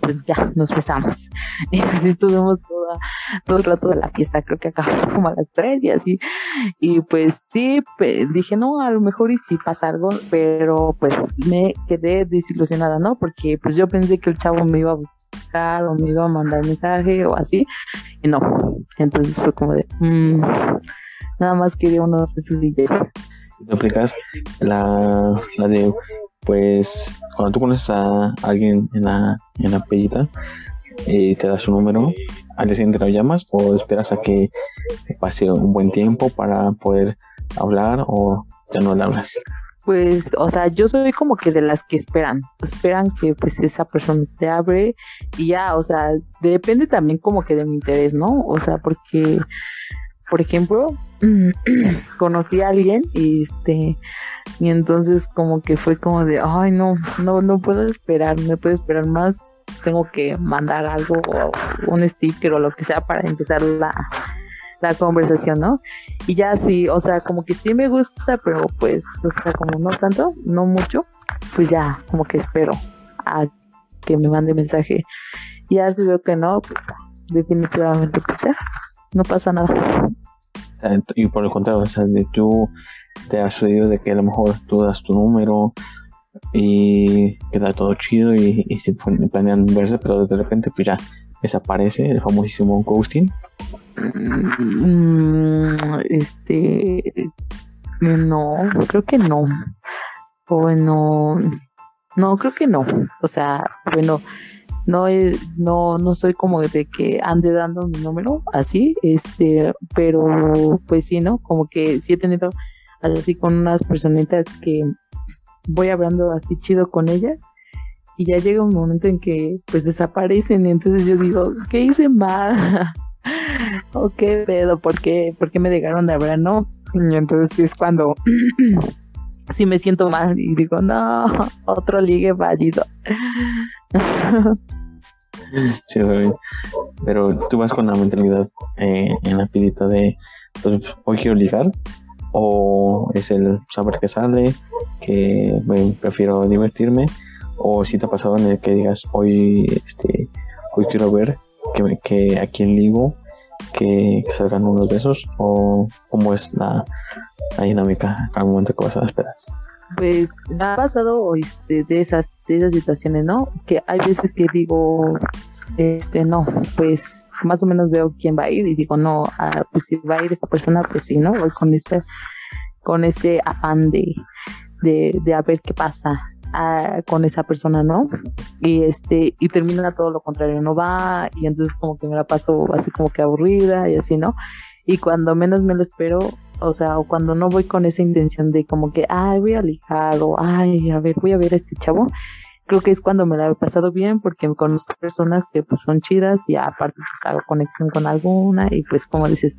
pues ya nos besamos. Y así estuvimos toda, todo el rato de la fiesta, creo que acabó como a las tres y así. Y pues sí, pues, dije, no, a lo mejor y si pasa algo, pero pues me quedé desilusionada, ¿no? Porque pues yo pensé que el chavo me iba a buscar o me iba a mandar mensaje o así. no. Entonces fue como de, mm, nada más quería unos pesos y ya. Si te aplicas la, la de, pues, cuando tú conoces a alguien en la, en la pellita y te das su número, al día siguiente lo llamas o esperas a que pase un buen tiempo para poder hablar o ya no le hablas pues, o sea, yo soy como que de las que esperan, esperan que pues esa persona te abre y ya, o sea, depende también como que de mi interés, ¿no? O sea, porque, por ejemplo, conocí a alguien y este, y entonces como que fue como de, ay, no, no, no puedo esperar, no puedo esperar más, tengo que mandar algo o un sticker o lo que sea para empezar la, la conversación, ¿no? Y ya sí, o sea, como que sí me gusta, pero pues, o sea, como no tanto, no mucho, pues ya, como que espero a que me mande mensaje. Y ya si veo que no, pues definitivamente, pues ya, no pasa nada. Y por el contrario, o sea, de tú te has oído de que a lo mejor tú das tu número y queda todo chido y, y se planean verse, pero de repente pues ya desaparece el famosísimo ghosting Mm, este, no, creo que no. Bueno, no, creo que no. O sea, bueno, no no, no soy como de que ande dando mi número así, este, pero pues sí, ¿no? Como que sí he tenido así con unas personitas que voy hablando así chido con ellas y ya llega un momento en que pues desaparecen y entonces yo digo, ¿qué hice mal? ¿O qué pedo? ¿Por qué, ¿Por qué me dejaron de hablar? No. Y entonces es cuando sí me siento mal y digo, no, otro ligue. Sí, pero tú vas con la mentalidad eh, en la pidita de, pues, hoy quiero ligar, o es el saber que sale, que prefiero divertirme, o si te ha pasado en el que digas, hoy, este, hoy quiero ver que, que a quién ligo, que, salgan unos besos o cómo es la, dinámica al momento que vas a esperar. Pues me ha pasado este, de esas de esas situaciones, ¿no? Que hay veces que digo, este, no, pues más o menos veo quién va a ir y digo, no, ah, pues si va a ir esta persona, pues sí, ¿no? Voy con ese, con ese afán de, de, de a ver qué pasa con esa persona, ¿no? Y este, y termina todo lo contrario, no va, y entonces como que me la paso así como que aburrida y así, ¿no? Y cuando menos me lo espero, o sea, o cuando no voy con esa intención de como que, ay, voy a lijar, o ay, a ver, voy a ver a este chavo, creo que es cuando me la he pasado bien porque conozco personas que pues son chidas y aparte pues hago conexión con alguna y pues como dices,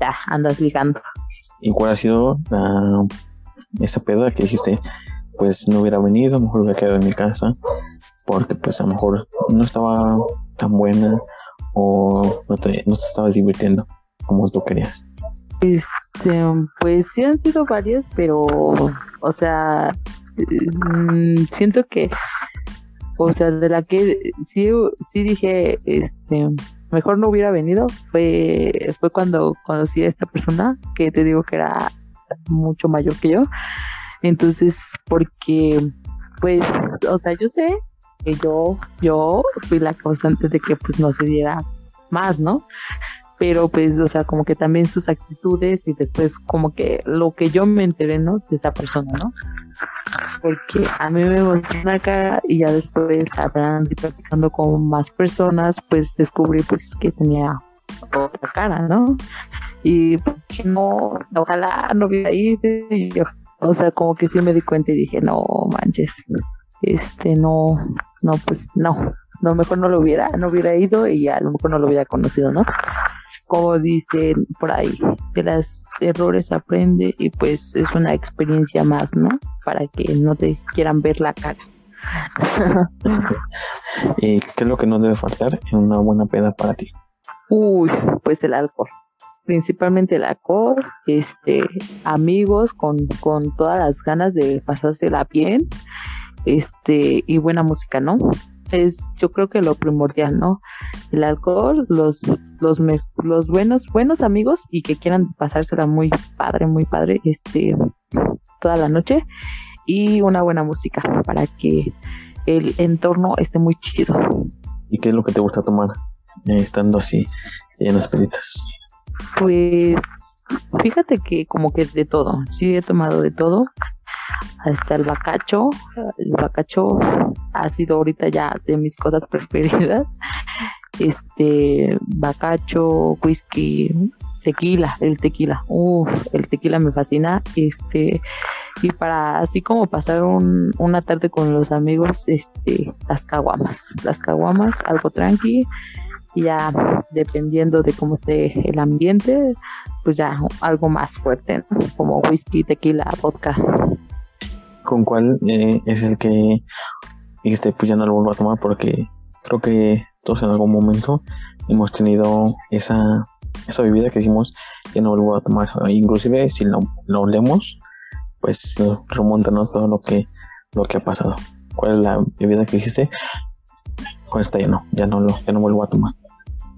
ya andas ligando. ¿Y cuál ha sido esa peda que dijiste? Pues no hubiera venido, a lo mejor hubiera quedado en mi casa, porque pues a lo mejor no estaba tan buena o no te, no te estabas divirtiendo como tú querías. Este, pues sí han sido varias, pero, o sea, mm, siento que, o sea, de la que sí, sí dije, este, mejor no hubiera venido, fue, fue cuando conocí a esta persona, que te digo que era mucho mayor que yo, entonces, porque, pues, o sea, yo sé que yo, yo fui la causante de que pues no se diera más, ¿no? Pero pues, o sea, como que también sus actitudes y después como que lo que yo me enteré, ¿no? De esa persona, ¿no? Porque a mí me mostró una cara y ya después hablando y practicando con más personas, pues descubrí pues que tenía otra cara, ¿no? Y pues que no, ojalá no hubiera ido y o sea, como que sí me di cuenta y dije, no manches, este, no, no, pues no, no, mejor no lo hubiera, no hubiera ido y a lo mejor no lo hubiera conocido, ¿no? Como dicen por ahí, de los errores aprende y pues es una experiencia más, ¿no? Para que no te quieran ver la cara. ¿Y qué es lo que no debe faltar en una buena peda para ti? Uy, pues el alcohol principalmente la cor, este, amigos con, con todas las ganas de pasarse la bien, este, y buena música, ¿no? Es, yo creo que lo primordial, ¿no? El alcohol, los, los, los buenos, buenos amigos y que quieran pasársela muy padre, muy padre, este, toda la noche y una buena música para que el entorno esté muy chido. ¿Y qué es lo que te gusta tomar eh, estando así en las peditas? Pues fíjate que como que de todo, sí he tomado de todo, hasta el bacacho, el bacacho ha sido ahorita ya de mis cosas preferidas, este, bacacho, whisky, tequila, el tequila, uff, el tequila me fascina, este, y para así como pasar un, una tarde con los amigos, este, las caguamas, las caguamas, algo tranqui, ya dependiendo de cómo esté el ambiente, pues ya algo más fuerte, como whisky, tequila, vodka. ¿Con cuál eh, es el que este pues ya no lo vuelvo a tomar? Porque creo que todos en algún momento hemos tenido esa, esa bebida que decimos que no vuelvo a tomar. Inclusive si lo, lo leemos, pues remontanos todo lo que, lo que ha pasado. ¿Cuál es la bebida que dijiste? Con esta ya no, ya no lo, ya no vuelvo a tomar.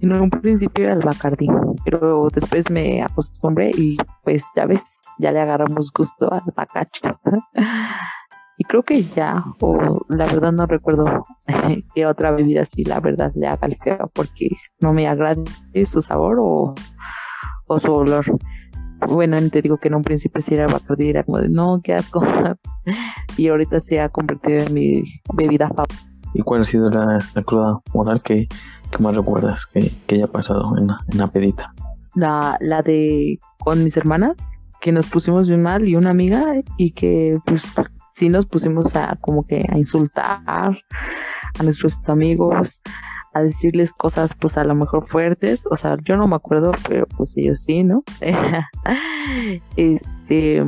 En un principio era el Bacardi, pero después me acostumbré y pues ya ves, ya le agarramos gusto al bacacho. y creo que ya, o la verdad no recuerdo qué otra bebida así, la verdad le haga el feo porque no me agrade su sabor o, o su olor. Bueno, te digo que en un principio sí era Bacardi, era como de no, qué asco. y ahorita se ha convertido en mi bebida favorita. ¿Y cuál ha sido la, la cruda moral que ¿Qué más recuerdas que, que haya pasado en la, en la pedita? La, la de con mis hermanas, que nos pusimos bien mal y una amiga y que pues sí nos pusimos a como que a insultar a nuestros amigos, a decirles cosas pues a lo mejor fuertes, o sea, yo no me acuerdo, pero pues ellos sí, ¿no? este,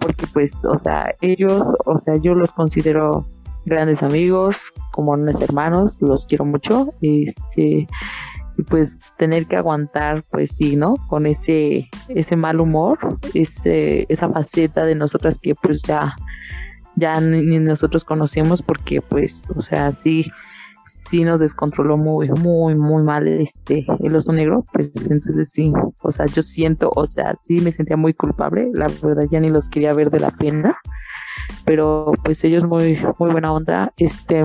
porque pues, o sea, ellos, o sea, yo los considero grandes amigos, como unos hermanos, los quiero mucho, este, y pues tener que aguantar, pues sí, ¿no? Con ese, ese mal humor, ese, esa faceta de nosotras que pues ya, ya ni nosotros conocemos porque pues, o sea, sí, sí nos descontroló muy, muy, muy mal este el oso negro, pues entonces sí, o sea, yo siento, o sea, sí me sentía muy culpable, la verdad ya ni los quería ver de la pena, pero pues ellos muy, muy buena onda, este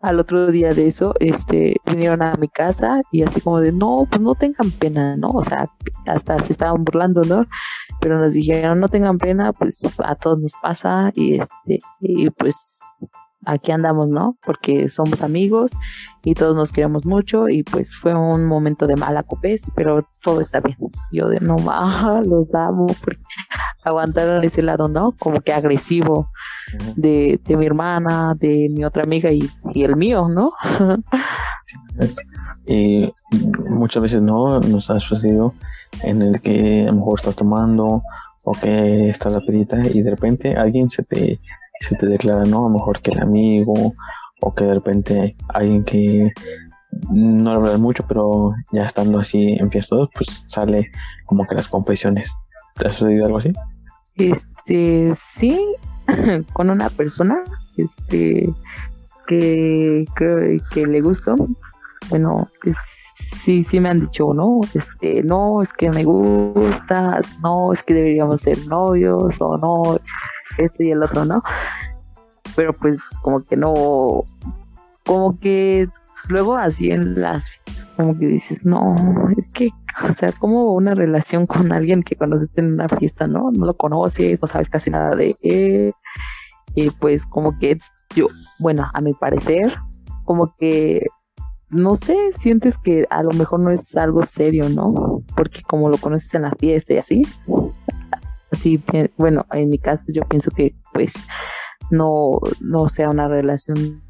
al otro día de eso, este, vinieron a mi casa y así como de, no, pues no tengan pena, ¿no? O sea, hasta se estaban burlando, ¿no? Pero nos dijeron, no tengan pena, pues a todos nos pasa y este, y pues aquí andamos, ¿no? Porque somos amigos y todos nos queremos mucho y pues fue un momento de mala copés, pero todo está bien. Yo de no, más los amo porque aguantaron ese lado, ¿no? Como que agresivo de, mi hermana, de mi otra amiga y, el mío, ¿no? y muchas veces no nos ha sucedido en el que a lo mejor estás tomando o que estás rapidita y de repente alguien se te se te declara, ¿no? A lo mejor que el amigo o que de repente alguien que no lo hablas mucho, pero ya estando así en fiestas, pues sale como que las confesiones. ¿Te ha sucedido algo así? Este, sí, con una persona, este, que creo que le gustó. Bueno, sí, sí me han dicho, no, este, no, es que me gusta, no, es que deberíamos ser novios, o no, este y el otro, ¿no? Pero pues como que no, como que luego así en las como que dices, no, es que, o sea, como una relación con alguien que conociste en una fiesta, ¿no? No lo conoces, no sabes casi nada de él. Y pues como que yo, bueno, a mi parecer, como que, no sé, sientes que a lo mejor no es algo serio, ¿no? Porque como lo conoces en la fiesta y así, así, bueno, en mi caso yo pienso que pues no, no sea una relación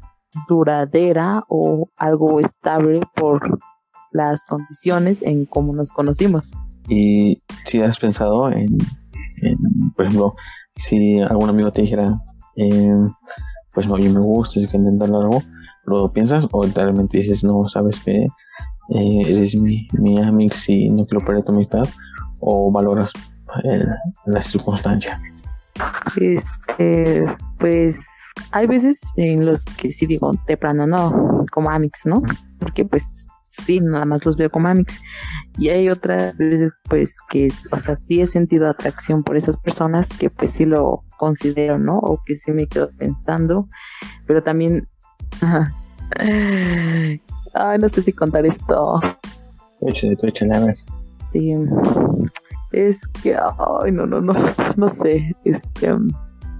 duradera o algo estable por las condiciones en cómo nos conocimos. Y si has pensado en, por ejemplo, si algún amigo te dijera, eh, pues no, yo me gusta, es que intentarlo algo, ¿lo piensas o realmente dices, no, sabes que eh, eres mi, mi amigo y no quiero perder tu amistad? ¿O valoras en la circunstancia. Este, pues hay veces en los que sí digo de plano no, como Amix, ¿no? Porque pues sí, nada más los veo como Amix. Y hay otras veces pues que, o sea, sí he sentido atracción por esas personas que pues sí lo considero, ¿no? O que sí me quedo pensando, pero también Ay, no sé si contar esto. Échale, échale, a ver. Sí. Es que, ay, no, no, no, no sé. Este,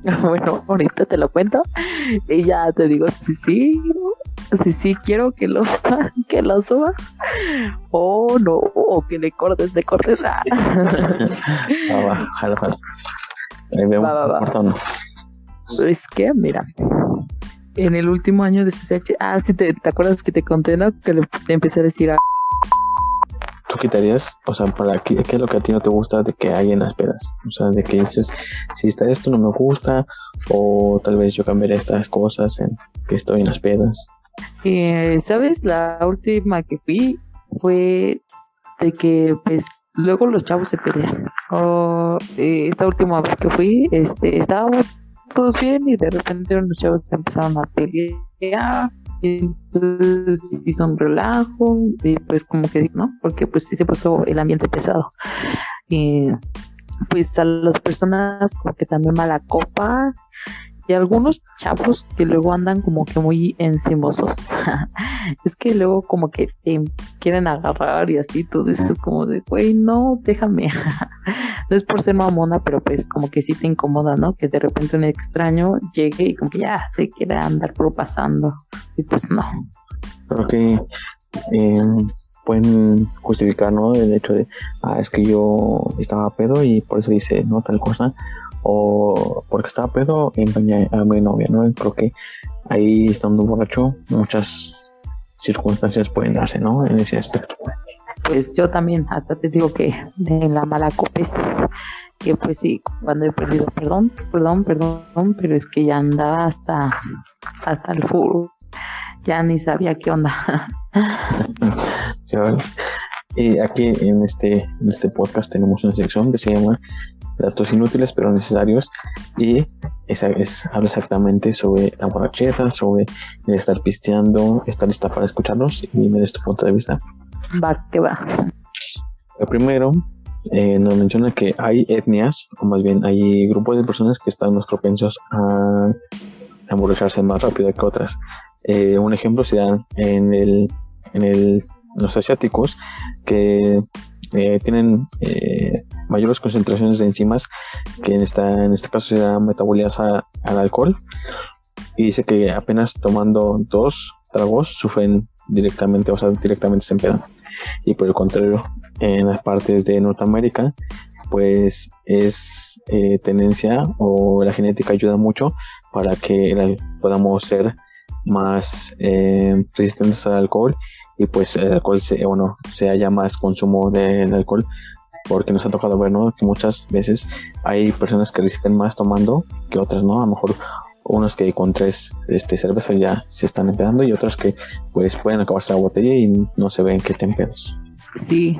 bueno, ahorita te lo cuento y ya te digo si sí, si sí quiero que lo, que lo suba o no, o que le cortes, le cortes. va, va, jalo, jalo. Ahí vemos Va, va, va. Es que, mira, en el último año de CCH, ah, sí, te, ¿te acuerdas que te conté, no? Que le, le empecé a decir a ¿Tú quitarías, o sea, para qué, es lo que a ti no te gusta de que hay en las pedas? O sea, de que dices, si está esto no me gusta, o tal vez yo cambiaré estas cosas en que estoy en las pedas. Eh, ¿Sabes? La última que fui fue de que, pues, luego los chavos se pelean. O, eh, esta última vez que fui, este, estábamos todos bien y de repente los chavos se empezaron a pelear. Entonces hizo un relajo y pues como que, ¿no? Porque pues sí se puso el ambiente pesado. Y pues a las personas como que también mala copa y algunos chavos que luego andan como que muy encimosos. es que luego como que te quieren agarrar y así, tú dices como de, güey, no, déjame. no es por ser mamona, pero pues como que sí te incomoda, ¿no? Que de repente un extraño llegue y como que ya se quiere andar propasando. Y pues no. Creo que eh, pueden justificar, ¿no? El hecho de, ah, es que yo estaba pedo y por eso hice, ¿no? Tal cosa. O porque estaba pedo engañé a mi novia, ¿no? Creo que ahí estando borracho muchas circunstancias pueden darse, ¿no? En ese aspecto. Pues yo también, hasta te digo que de la mala copa es que pues sí, cuando he perdido, perdón, perdón, perdón, pero es que ya andaba hasta, hasta el full. Ya ni sabía qué onda. Ya ves. Y aquí en este, en este podcast tenemos una sección que se llama Datos inútiles pero necesarios y esa es, habla exactamente sobre la borrachera, sobre el estar pisteando, estar lista para escucharnos y dime de tu punto de vista. Va, que va. Lo primero, eh, nos menciona que hay etnias, o más bien hay grupos de personas que están más propensos a emborracharse más rápido que otras. Eh, un ejemplo sería en el, en el, los asiáticos que eh, tienen eh, mayores concentraciones de enzimas que en, esta, en este caso se dan metabolizadas al alcohol y dice que apenas tomando dos tragos sufren directamente, o sea, directamente se empedan. Y por el contrario, en las partes de Norteamérica, pues es eh, tendencia o la genética ayuda mucho para que podamos ser más eh, resistentes al alcohol y pues el alcohol se, bueno, se haya más consumo del alcohol porque nos ha tocado ver ¿no? que muchas veces hay personas que resisten más tomando que otras no a lo mejor unos que con tres este, cervezas ya se están empedando y otros que pues pueden acabarse la botella y no se ven que estén pedos Sí,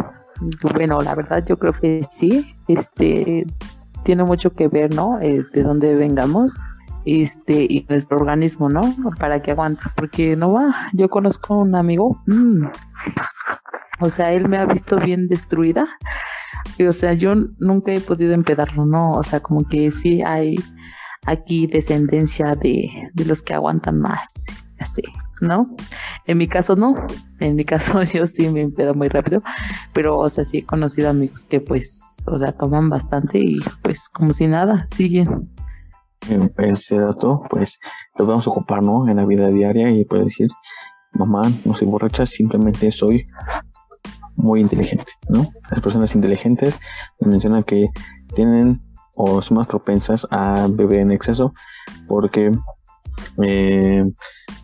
bueno, la verdad yo creo que sí. Este tiene mucho que ver, ¿no? Eh, de dónde vengamos, este y nuestro organismo, ¿no? Para que aguante, porque no va. Yo conozco un amigo, mm, o sea, él me ha visto bien destruida. Y, o sea, yo nunca he podido empedarlo, ¿no? O sea, como que sí hay aquí descendencia de, de los que aguantan más, así, ¿no? En mi caso no, en mi caso yo sí me empedo muy rápido, pero o sea, sí he conocido amigos que pues, o sea, toman bastante y pues como si nada, siguen. Eh, ese dato pues lo vamos a ocupar ¿no? en la vida diaria y puedes decir mamá no soy borracha simplemente soy muy inteligente ¿no? las personas inteligentes mencionan que tienen o son más propensas a beber en exceso porque eh,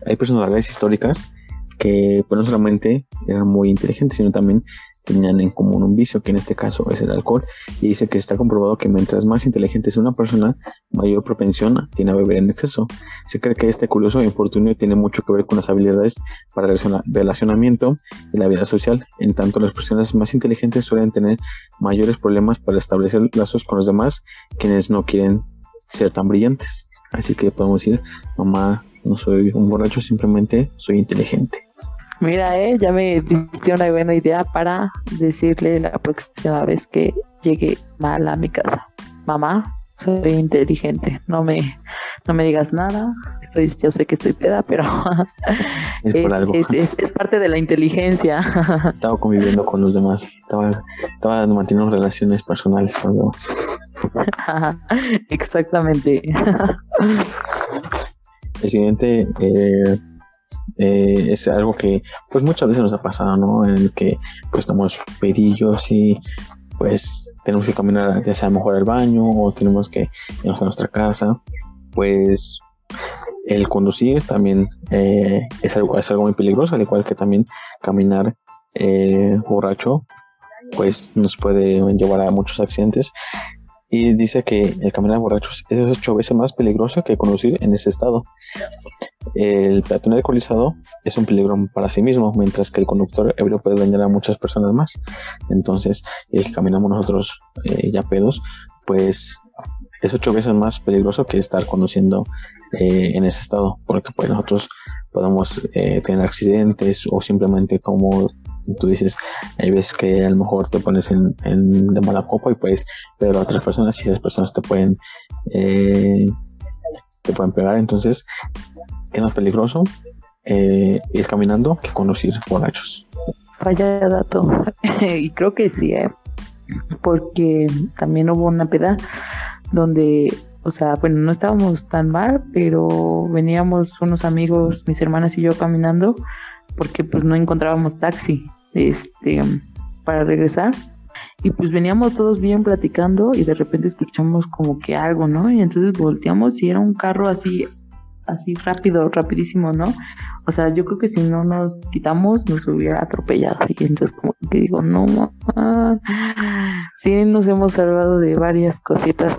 hay personalidades históricas que pues, no solamente eran muy inteligentes sino también tenían en común un vicio que en este caso es el alcohol y dice que está comprobado que mientras más inteligente es una persona mayor propensión tiene a beber en exceso. Se cree que este curioso infortunio tiene mucho que ver con las habilidades para relaciona- relacionamiento y la vida social. En tanto, las personas más inteligentes suelen tener mayores problemas para establecer lazos con los demás, quienes no quieren ser tan brillantes. Así que podemos decir, mamá, no soy un borracho, simplemente soy inteligente. Mira, eh, ya me diste una buena idea para decirle la próxima vez que llegue mal a mi casa. Mamá, soy inteligente, no me, no me digas nada, estoy, yo sé que estoy peda, pero es, es, Es, parte de la inteligencia. Estaba conviviendo con los demás, estaba, estaba manteniendo relaciones personales con los demás. Exactamente. El siguiente eh, eh, es algo que pues muchas veces nos ha pasado, ¿no? En el que pues estamos pedillos y pues tenemos que caminar ya sea mejor al baño o tenemos que irnos a nuestra casa, pues el conducir también eh, es, algo, es algo muy peligroso, al igual que también caminar eh, borracho, pues nos puede llevar a muchos accidentes. Y dice que el caminar borracho es ocho veces más peligroso que conducir en ese estado. El peatón alcoholizado es un peligro para sí mismo, mientras que el conductor ebrio puede dañar a muchas personas más. Entonces, el que caminamos nosotros eh, ya pedos, pues es ocho veces más peligroso que estar conduciendo eh, en ese estado, porque pues nosotros podemos eh, tener accidentes o simplemente como tú dices, hay veces que a lo mejor te pones en, de mala copa y puedes ver a otras personas y esas personas te pueden te pueden pegar, entonces es más peligroso eh, ir caminando que conducir borrachos. Vaya dato. y creo que sí, ¿eh? porque también hubo una peda donde, o sea, bueno, no estábamos tan mal, pero veníamos unos amigos, mis hermanas y yo caminando, porque pues no encontrábamos taxi este, para regresar. Y pues veníamos todos bien platicando y de repente escuchamos como que algo, ¿no? Y entonces volteamos y era un carro así así rápido, rapidísimo, ¿no? O sea, yo creo que si no nos quitamos nos hubiera atropellado. Y entonces como que digo, no. Sí, nos hemos salvado de varias cositas.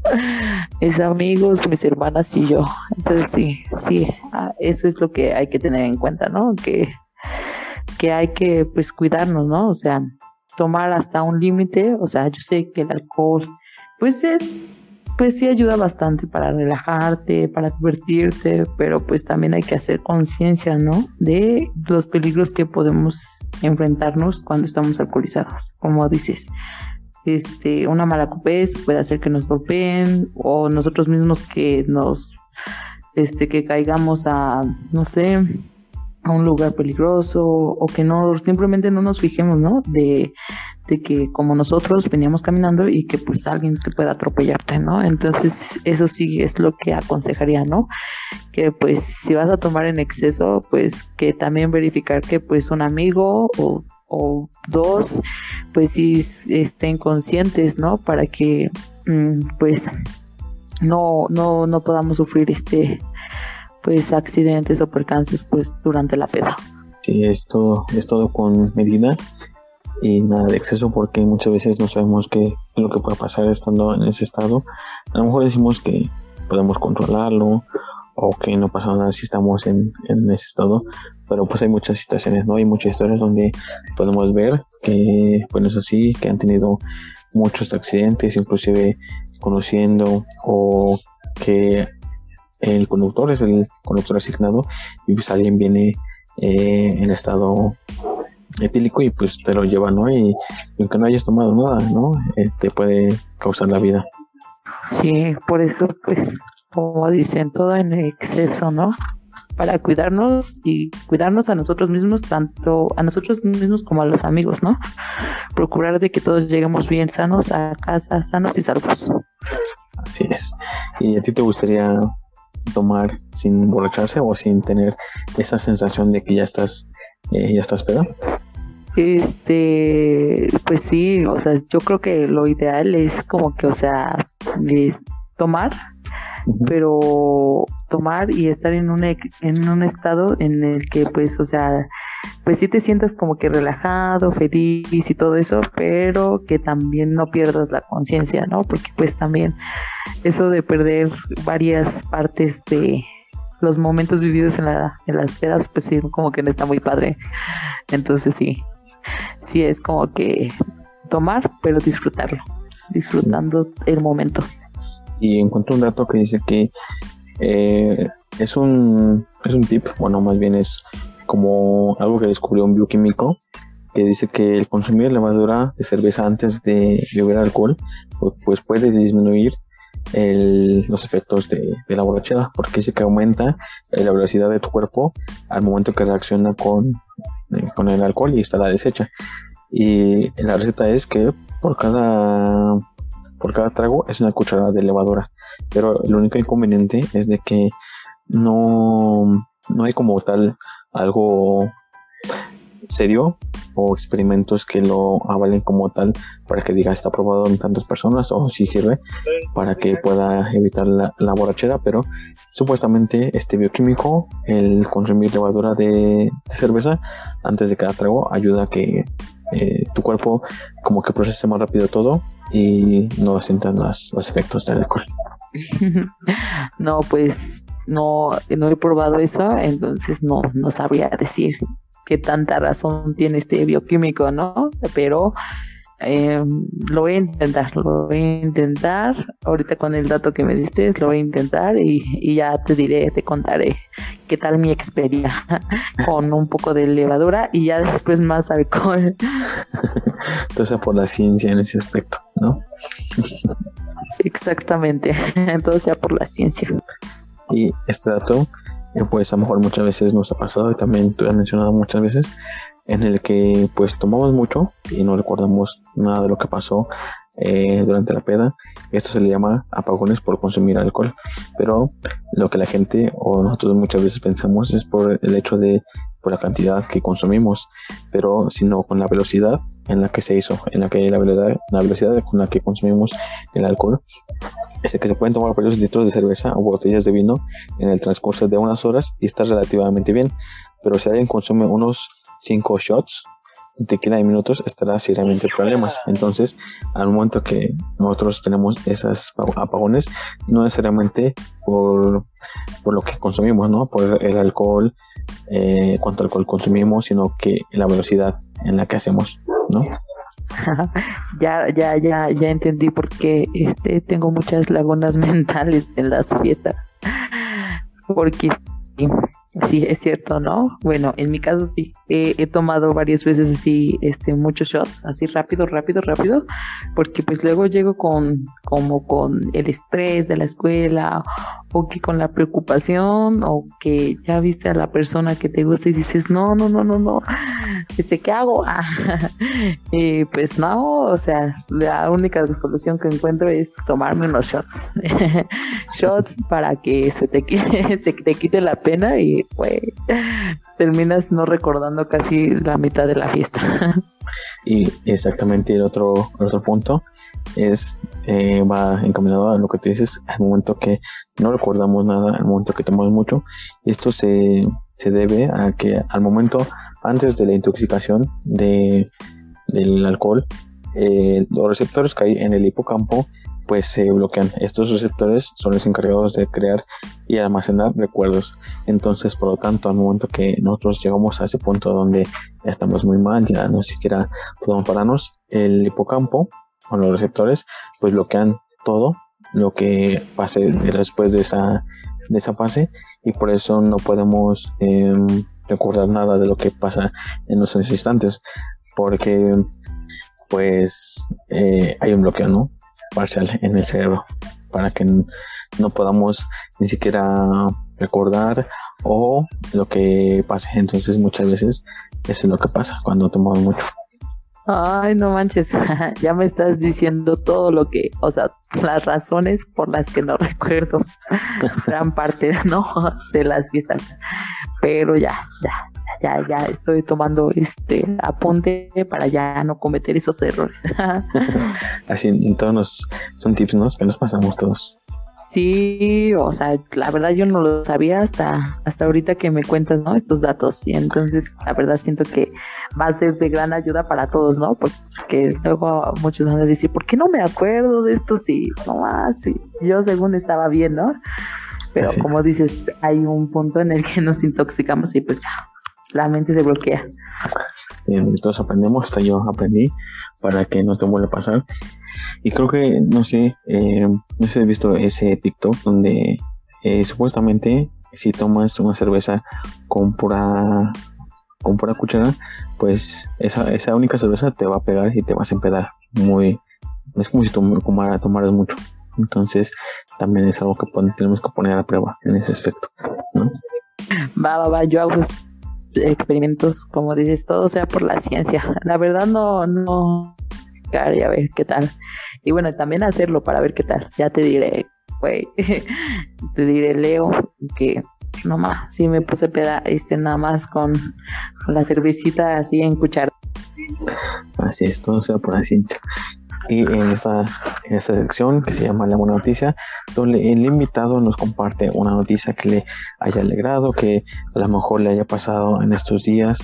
mis amigos, mis hermanas y yo. Entonces sí, sí, eso es lo que hay que tener en cuenta, ¿no? Que, que hay que pues cuidarnos, ¿no? O sea, tomar hasta un límite. O sea, yo sé que el alcohol pues es pues sí ayuda bastante para relajarte, para divertirte, pero pues también hay que hacer conciencia, ¿no? De los peligros que podemos enfrentarnos cuando estamos alcoholizados, como dices. Este, una mala copés puede hacer que nos golpeen o nosotros mismos que nos este que caigamos a no sé, a un lugar peligroso o que no simplemente no nos fijemos, ¿no? De de que como nosotros veníamos caminando y que pues alguien te pueda atropellarte, ¿no? Entonces eso sí es lo que aconsejaría, ¿no? Que pues si vas a tomar en exceso, pues que también verificar que pues un amigo o, o dos, pues sí estén conscientes, ¿no? Para que mm, pues no, no, no podamos sufrir este pues accidentes o percances pues durante la peda. Sí, esto es todo con medida y nada de exceso porque muchas veces no sabemos qué es lo que puede pasar estando en ese estado. A lo mejor decimos que podemos controlarlo o que no pasa nada si estamos en, en ese estado, pero pues hay muchas situaciones, ¿no? Hay muchas historias donde podemos ver que, bueno, es así, que han tenido muchos accidentes, inclusive conociendo o que el conductor es el conductor asignado y pues alguien viene eh, en estado etílico y pues te lo lleva, ¿no? Y, aunque no hayas tomado nada, ¿no? Eh, te puede causar la vida. Sí, por eso, pues, como dicen, todo en exceso, ¿no? Para cuidarnos y cuidarnos a nosotros mismos, tanto a nosotros mismos como a los amigos, ¿no? Procurar de que todos lleguemos bien sanos a casa, sanos y salvos. Así es. ¿Y a ti te gustaría tomar sin borracharse o sin tener esa sensación de que ya estás, eh, ya estás pedo? Este, pues sí, o sea, yo creo que lo ideal es como que, o sea, tomar, pero tomar y estar en un, en un estado en el que, pues, o sea, pues sí te sientas como que relajado, feliz y todo eso, pero que también no pierdas la conciencia, ¿no? Porque pues también eso de perder varias partes de los momentos vividos en, la, en las pedas, pues sí, como que no está muy padre. Entonces sí, sí es como que tomar, pero disfrutarlo, disfrutando el momento. Y encontré un dato que dice que eh, es un es un tip, bueno, más bien es como algo que descubrió un bioquímico que dice que el consumir levadura de cerveza antes de beber alcohol pues, puede disminuir los efectos de, la borrachera, porque dice que aumenta la velocidad de tu cuerpo al momento que reacciona con, con el alcohol y está la desecha. Y la receta es que por cada, por cada trago es una cucharada de levadura, pero el único inconveniente es de que no, no hay como tal algo serio o experimentos que lo avalen como tal para que diga está probado en tantas personas o si sirve para que pueda evitar la, borrachera, pero supuestamente este bioquímico, el consumir levadura de, cerveza antes de cada trago ayuda a que eh, tu cuerpo como que procese más rápido todo y no sientan los, los efectos del alcohol. no, pues no, no he probado eso, entonces no, no sabría decir qué tanta razón tiene este bioquímico, ¿no? Pero eh, lo voy a intentar, lo voy a intentar. Ahorita con el dato que me diste, lo voy a intentar y, ya te diré, te contaré qué tal mi experiencia con un poco de levadura y ya después más alcohol. Entonces por la ciencia en ese aspecto, ¿no? Exactamente, sea por la ciencia. Y este dato pues a lo mejor muchas veces nos ha pasado y también tú has mencionado muchas veces en el que pues tomamos mucho y no recordamos nada de lo que pasó eh, durante la peda. Esto se le llama apagones por consumir alcohol, pero lo que la gente o nosotros muchas veces pensamos es por el hecho de por la cantidad que consumimos, pero sino con la velocidad en la que se hizo, en la que la velocidad, la velocidad con la que consumimos el alcohol es que se pueden tomar varios litros de cerveza o botellas de vino en el transcurso de unas horas y está relativamente bien. Pero si alguien consume unos 5 shots de tequila de minutos, estará seriamente problemas. Entonces, al momento que nosotros tenemos esas apagones, no necesariamente por, por lo que consumimos, ¿no? Por el alcohol, eh, cuánto alcohol consumimos, sino que la velocidad en la que hacemos, ¿no? ya, ya, ya, ya entendí por qué este, tengo muchas lagunas mentales en las fiestas. Porque Sí, es cierto, ¿no? Bueno, en mi caso sí, he, tomado varias veces así, este, muchos shots, así rápido, rápido, rápido, porque pues luego llego con, como con el estrés de la escuela, o que con la preocupación, o que ya viste a la persona que te gusta y dices, no, no, no, no, no, este, ¿qué hago? y pues no, o sea, la única solución que encuentro es tomarme unos shots, shots para que se te, se te quite la pena y terminas no recordando casi la mitad de la fiesta. y exactamente el otro, otro punto es eh, va encaminado a lo que tú dices al momento que no recordamos nada al momento que tomamos mucho y esto se, se debe a que al momento antes de la intoxicación de, del alcohol eh, los receptores que hay en el hipocampo pues se bloquean. Estos receptores son los encargados de crear y almacenar recuerdos. Entonces, por lo tanto, al momento que nosotros llegamos a ese punto donde estamos muy mal, ya no siquiera podemos pararnos, el hipocampo o los receptores pues bloquean todo lo que pase después de esa, de esa fase y por eso no podemos em, recordar nada de lo que pasa en esos instantes porque pues eh, hay un bloqueo, ¿no? Parcial en el cerebro para que no podamos ni siquiera recordar o lo que pase. Entonces muchas veces eso es lo que pasa cuando tomamos mucho. Ay, no manches, ya me estás diciendo todo lo que, o sea, las razones por las que no recuerdo gran parte, ¿no? De las fiestas. Pero ya, ya, ya, ya estoy tomando este apunte para ya no cometer esos errores. Así, en todos nos, son tips, ¿no? Que nos pasamos todos. Sí, o sea, la verdad yo no lo sabía hasta, hasta ahorita que me cuentas, ¿no? Estos datos. Y entonces, la verdad siento que va a ser de gran ayuda para todos, ¿no? Porque luego muchos van a decir, ¿por qué no me acuerdo de esto? Si, no más, si yo según estaba bien, ¿no? Pero como dices, hay un punto en el que nos intoxicamos y pues ya, la mente se bloquea. Bien, todos aprendemos, hasta yo aprendí para que no te vuelva a pasar. Y creo que, no sé, eh, no sé si has visto ese TikTok donde eh, supuestamente si tomas una cerveza con pura, con pura cuchara, pues esa, esa única cerveza te va a pegar y te vas a empedar muy, es como si tomaras, tomaras mucho. Entonces, también es algo que tenemos que poner a prueba en ese aspecto, ¿no? Va, va, va, yo hago experimentos, como dices, todo sea por la ciencia. La verdad no, no, a ver qué tal. Y bueno, también hacerlo para ver qué tal. Ya te diré, güey, te diré, Leo, que nomás, sí me puse peda, este, nada más con, la cervecita así en cuchara. Así es, todo sea por la ciencia. Y en esta, en esta sección que se llama La Buena Noticia, donde el invitado nos comparte una noticia que le haya alegrado, que a lo mejor le haya pasado en estos días,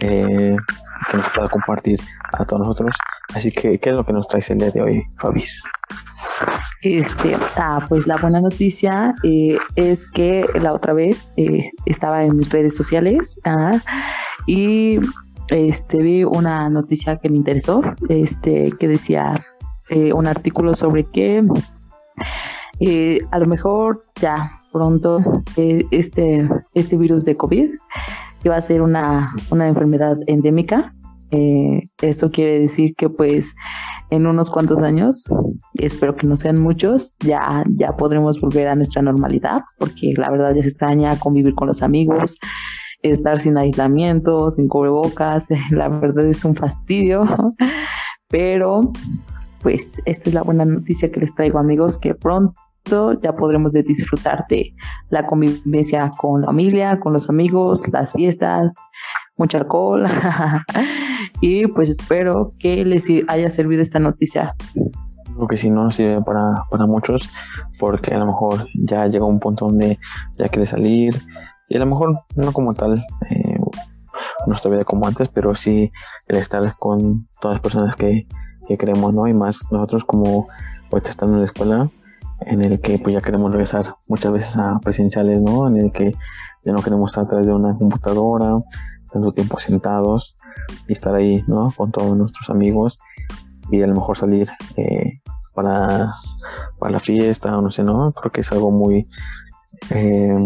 eh, que nos pueda compartir a todos nosotros. Así que, ¿qué es lo que nos trae el día de hoy, Fabis? Este, ah, pues la buena noticia eh, es que la otra vez eh, estaba en mis redes sociales ah, y este, vi una noticia que me interesó, este, que decía eh, un artículo sobre que a lo mejor ya pronto este, este virus de COVID iba a ser una, una enfermedad endémica. Eh, esto quiere decir que pues en unos cuantos años, espero que no sean muchos, ya, ya podremos volver a nuestra normalidad, porque la verdad ya se extraña convivir con los amigos, estar sin aislamiento, sin cubrebocas, la verdad es un fastidio, pero pues esta es la buena noticia que les traigo amigos, que pronto ya podremos disfrutar de la convivencia con la familia, con los amigos, las fiestas, mucho alcohol. y pues espero que les haya servido esta noticia. Creo que si no sirve para, para muchos, porque a lo mejor ya llega un punto donde ya quiere salir, y a lo mejor no como tal eh, nuestra vida como antes, pero sí el estar con todas las personas que, que queremos, ¿no? Y más nosotros como ahorita estando en la escuela, en el que pues ya queremos regresar muchas veces a presenciales, ¿no? En el que ya no queremos estar a través de una computadora, tanto tiempo sentados y estar ahí, ¿no? Con todos nuestros amigos y a lo mejor salir eh, para, para la fiesta o no sé, ¿no? Creo que es algo muy, eh,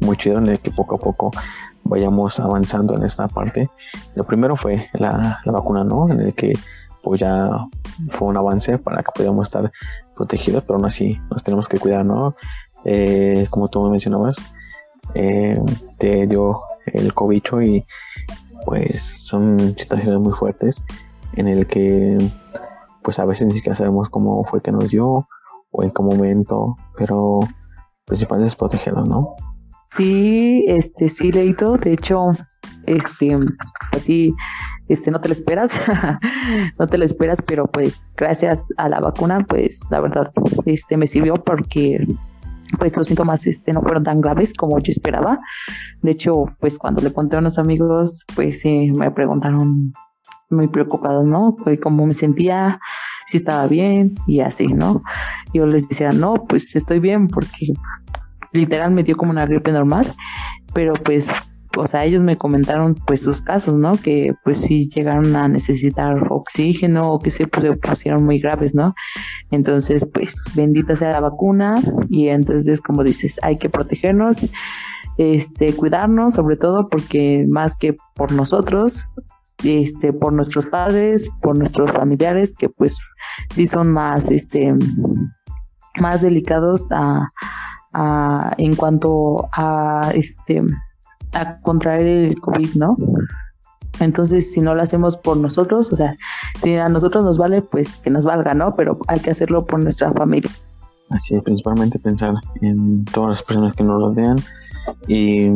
muy chido en el que poco a poco vayamos avanzando en esta parte. Lo primero fue la, la vacuna, ¿no? En el que pues ya fue un avance para que podamos estar protegidos, pero aún así nos tenemos que cuidar, ¿no? Eh, como tú mencionabas, eh, te dio el cobicho y pues son situaciones muy fuertes en el que pues a veces ni siquiera sabemos cómo fue que nos dio o en qué momento, pero principalmente es protegernos, ¿no? Sí, este, sí, Leito, de hecho, este, así, este, no te lo esperas, no te lo esperas, pero pues gracias a la vacuna, pues la verdad, este, me sirvió porque pues los síntomas este, no fueron tan graves como yo esperaba. De hecho, pues cuando le conté a unos amigos, pues sí, me preguntaron muy preocupados, ¿no? Pues cómo me sentía, si estaba bien y así, ¿no? Yo les decía, no, pues estoy bien porque literal me dio como una gripe normal, pero pues o sea, ellos me comentaron pues sus casos, ¿no? Que pues sí llegaron a necesitar oxígeno o que se pusieron muy graves, ¿no? Entonces, pues bendita sea la vacuna y entonces, como dices, hay que protegernos, este, cuidarnos, sobre todo porque más que por nosotros, este, por nuestros padres, por nuestros familiares, que pues sí son más, este, más delicados a, a en cuanto a, este, a contraer el COVID, ¿no? Entonces, si no lo hacemos por nosotros, o sea, si a nosotros nos vale, pues que nos valga, ¿no? Pero hay que hacerlo por nuestra familia. Así es, principalmente pensar en todas las personas que nos rodean y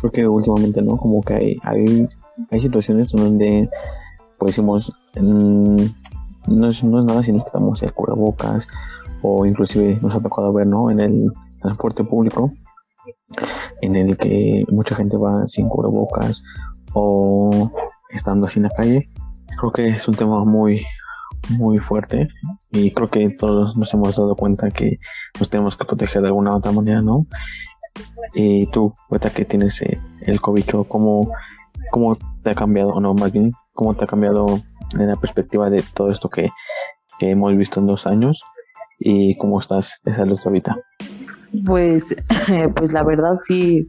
creo que últimamente, ¿no? Como que hay, hay, hay situaciones donde, pues decimos, mm, no, es, no es nada si nos quitamos el cubrebocas o inclusive nos ha tocado ver, ¿no? En el transporte público en el que mucha gente va sin cubrebocas o estando así en la calle. Creo que es un tema muy, muy fuerte y creo que todos nos hemos dado cuenta que nos tenemos que proteger de alguna otra manera, ¿no? Y tú, cuenta que tienes eh, el COVID, ¿cómo, ¿cómo te ha cambiado, o no, más bien, cómo te ha cambiado en la perspectiva de todo esto que hemos visto en dos años y cómo estás de salud ahorita? Pues, pues la verdad sí,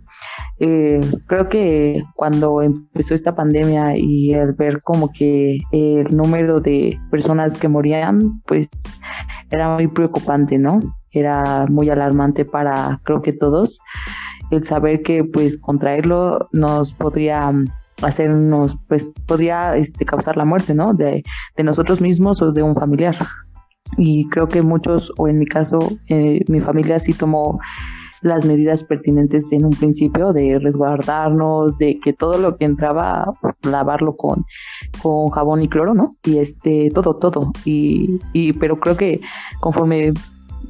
eh, creo que cuando empezó esta pandemia y al ver como que el número de personas que morían, pues era muy preocupante, ¿no? Era muy alarmante para creo que todos el saber que pues contraerlo nos podría hacernos, pues podría este, causar la muerte, ¿no? De, de nosotros mismos o de un familiar. Y creo que muchos, o en mi caso, eh, mi familia sí tomó las medidas pertinentes en un principio de resguardarnos, de que todo lo que entraba, lavarlo con, con jabón y cloro, ¿no? Y este, todo, todo. Y, y, pero creo que conforme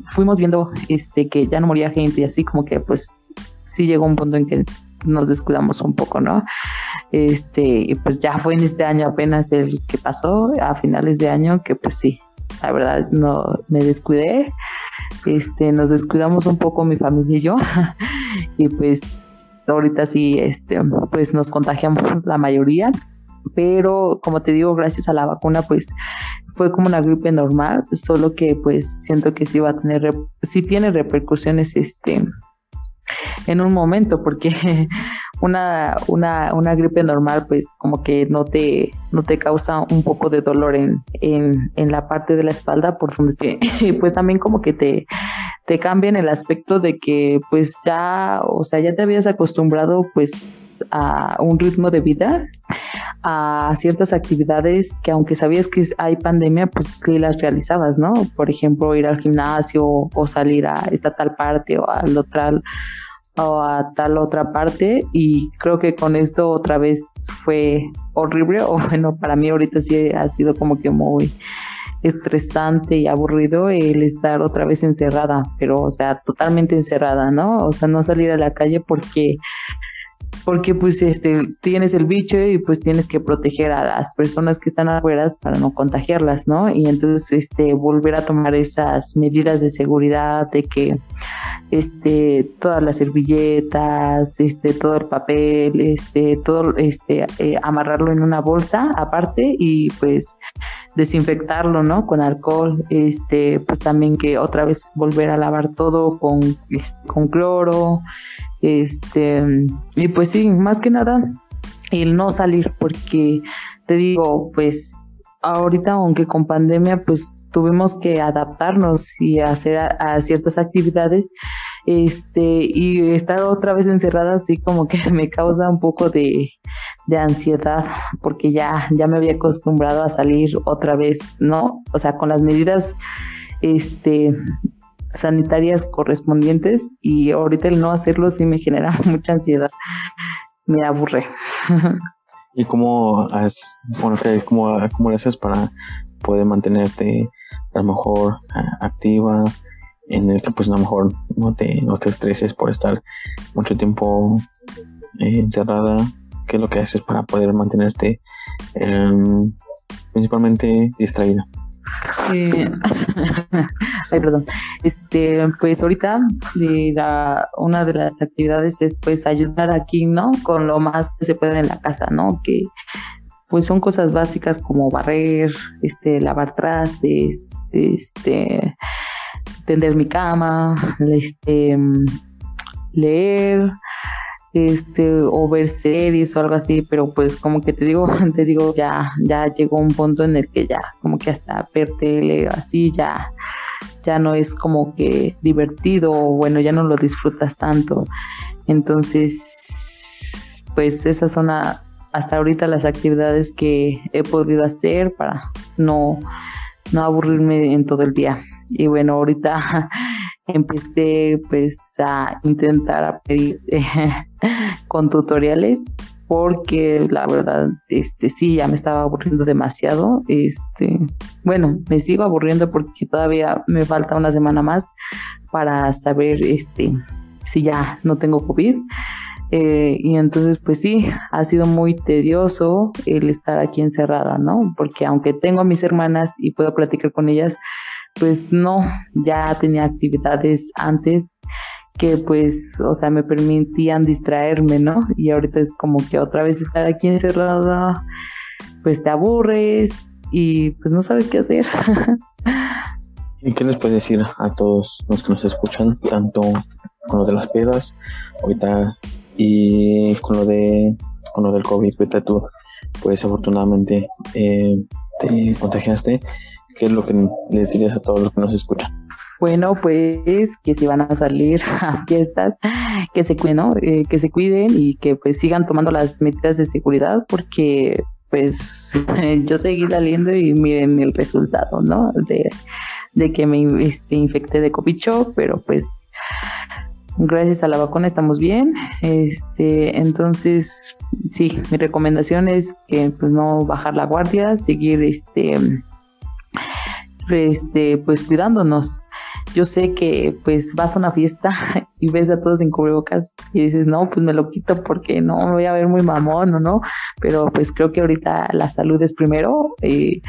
fuimos viendo este que ya no moría gente y así como que pues sí llegó un punto en que nos descuidamos un poco, ¿no? Este, pues ya fue en este año apenas el que pasó, a finales de año, que pues sí, la verdad no me descuidé. Este, nos descuidamos un poco mi familia y yo. y pues ahorita sí, este, pues nos contagiamos la mayoría. Pero como te digo, gracias a la vacuna, pues fue como una gripe normal, solo que pues siento que sí va a tener, sí tiene repercusiones, este, en un momento, porque una, una, una gripe normal, pues como que no te, no te causa un poco de dolor en, en, en la parte de la espalda, por donde esté, pues también como que te, te cambia en el aspecto de que pues ya, o sea, ya te habías acostumbrado pues a un ritmo de vida, a ciertas actividades que aunque sabías que hay pandemia, pues sí las realizabas, ¿no? Por ejemplo, ir al gimnasio o salir a esta tal parte o al otro o a tal otra parte y creo que con esto otra vez fue horrible o bueno para mí ahorita sí ha sido como que muy estresante y aburrido el estar otra vez encerrada pero o sea totalmente encerrada no o sea no salir a la calle porque porque pues este tienes el bicho y pues tienes que proteger a las personas que están afuera para no contagiarlas, ¿no? Y entonces este volver a tomar esas medidas de seguridad de que este todas las servilletas, este todo el papel, este todo este eh, amarrarlo en una bolsa aparte y pues desinfectarlo, ¿no? Con alcohol, este pues también que otra vez volver a lavar todo con este, con cloro este, y pues sí, más que nada, el no salir, porque te digo, pues ahorita, aunque con pandemia, pues tuvimos que adaptarnos y hacer a, ciertas actividades, este, y estar otra vez encerrada así como que me causa un poco de, de ansiedad, porque ya, ya me había acostumbrado a salir otra vez, ¿no? O sea, con las medidas, este, sanitarias correspondientes y ahorita el no hacerlo sí me genera mucha ansiedad, me aburre. ¿Y cómo, has, bueno, cómo, cómo haces para poder mantenerte a lo mejor activa, en el que pues a lo mejor no te, no te estreses por estar mucho tiempo eh, encerrada? ¿Qué es lo que haces para poder mantenerte em, principalmente distraída? Eh, ay, perdón. Este, pues ahorita eh, una de las actividades es pues ayudar aquí, ¿no? Con lo más que se puede en la casa, ¿no? Que pues son cosas básicas como barrer, este, lavar trastes, este, tender mi cama, este, leer, este o ver series o algo así, pero pues como que te digo, te digo, ya, ya llegó un punto en el que ya, como que hasta ver tele así ya, ya no es como que divertido o bueno, ya no lo disfrutas tanto. Entonces, pues esas son hasta ahorita las actividades que he podido hacer para no, no aburrirme en todo el día. Y bueno, ahorita empecé pues a intentar a pedir con tutoriales porque la verdad este sí ya me estaba aburriendo demasiado este bueno me sigo aburriendo porque todavía me falta una semana más para saber este si ya no tengo covid. Eh, y entonces pues sí ha sido muy tedioso el estar aquí encerrada no porque aunque tengo a mis hermanas y puedo platicar con ellas pues no, ya tenía actividades antes que pues, o sea, me permitían distraerme, ¿no? Y ahorita es como que otra vez estar aquí encerrada, pues te aburres y pues no sabes qué hacer. ¿Y qué les puedes decir a todos los que nos escuchan, tanto con los de las piedras, ahorita Y con lo de con lo del COVID, tú, pues afortunadamente eh, te contagiaste. ¿Qué es lo que les dirías a todos los que nos escuchan? Bueno, pues que si van a salir a fiestas, que se cuiden. Eh, que se cuiden y que pues sigan tomando las medidas de seguridad porque pues yo seguí saliendo y miren el resultado, ¿no? De, que me este, infecté de COVID pero pues gracias a la vacuna estamos bien. Este, entonces, sí, mi recomendación es que pues no bajar la guardia, seguir este este pues cuidándonos yo sé que pues vas a una fiesta y ves a todos en cubrebocas y dices, no, pues me lo quito porque no me voy a ver muy mamón o no, pero pues creo que ahorita la salud es primero, eh,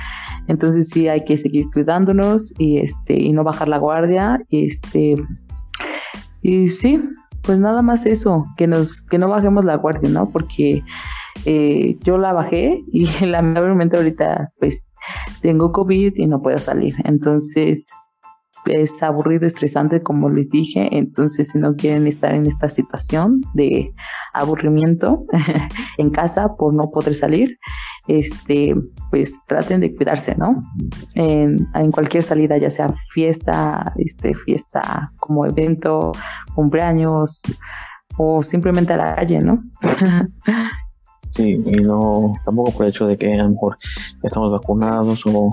entonces sí hay que seguir cuidándonos y este y no bajar la guardia, y este y sí, pues nada más eso, que nos que no bajemos la guardia, ¿no? Porque eh, yo la bajé y lamentablemente ahorita pues tengo COVID y no puedo salir, entonces es aburrido, estresante, como les dije. Entonces, si no quieren estar en esta situación de aburrimiento en casa por no poder salir, este, pues traten de cuidarse, ¿no? En, cualquier salida, ya sea fiesta, este, fiesta como evento, cumpleaños o simplemente a la calle, ¿no? sí, y no, tampoco por el hecho de que a lo mejor estamos vacunados o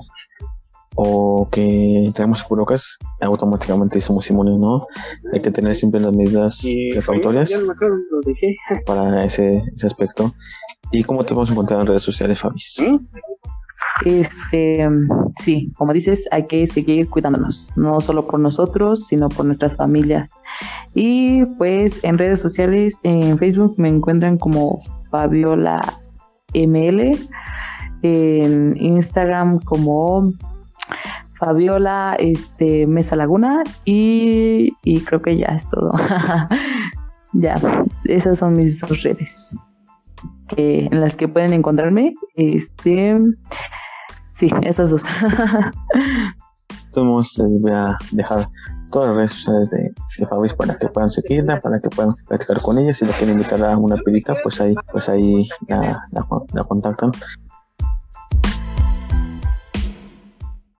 o que tenemos cubrebocas, automáticamente somos inmunes, ¿no? Hay que tener siempre las medidas precautorias para ese, ese aspecto. ¿Y cómo te vamos a encontrar en redes sociales, Fabis? ¿Mm? Este, sí, como dices, hay que seguir cuidándonos, no solo por nosotros, sino por nuestras familias. Y pues en redes sociales, en Facebook me encuentran como Fabiola ML, en Instagram como Fabiola este, Mesa Laguna y, creo que ya es todo. ya, esas son mis dos redes en las que pueden encontrarme. Este, sí, esas dos. Entonces voy a dejar todas las redes sociales de, de para que puedan seguirla, para que puedan platicar con ella. Si la quieren invitar a una pedita, pues ahí, pues ahí la, la contactan.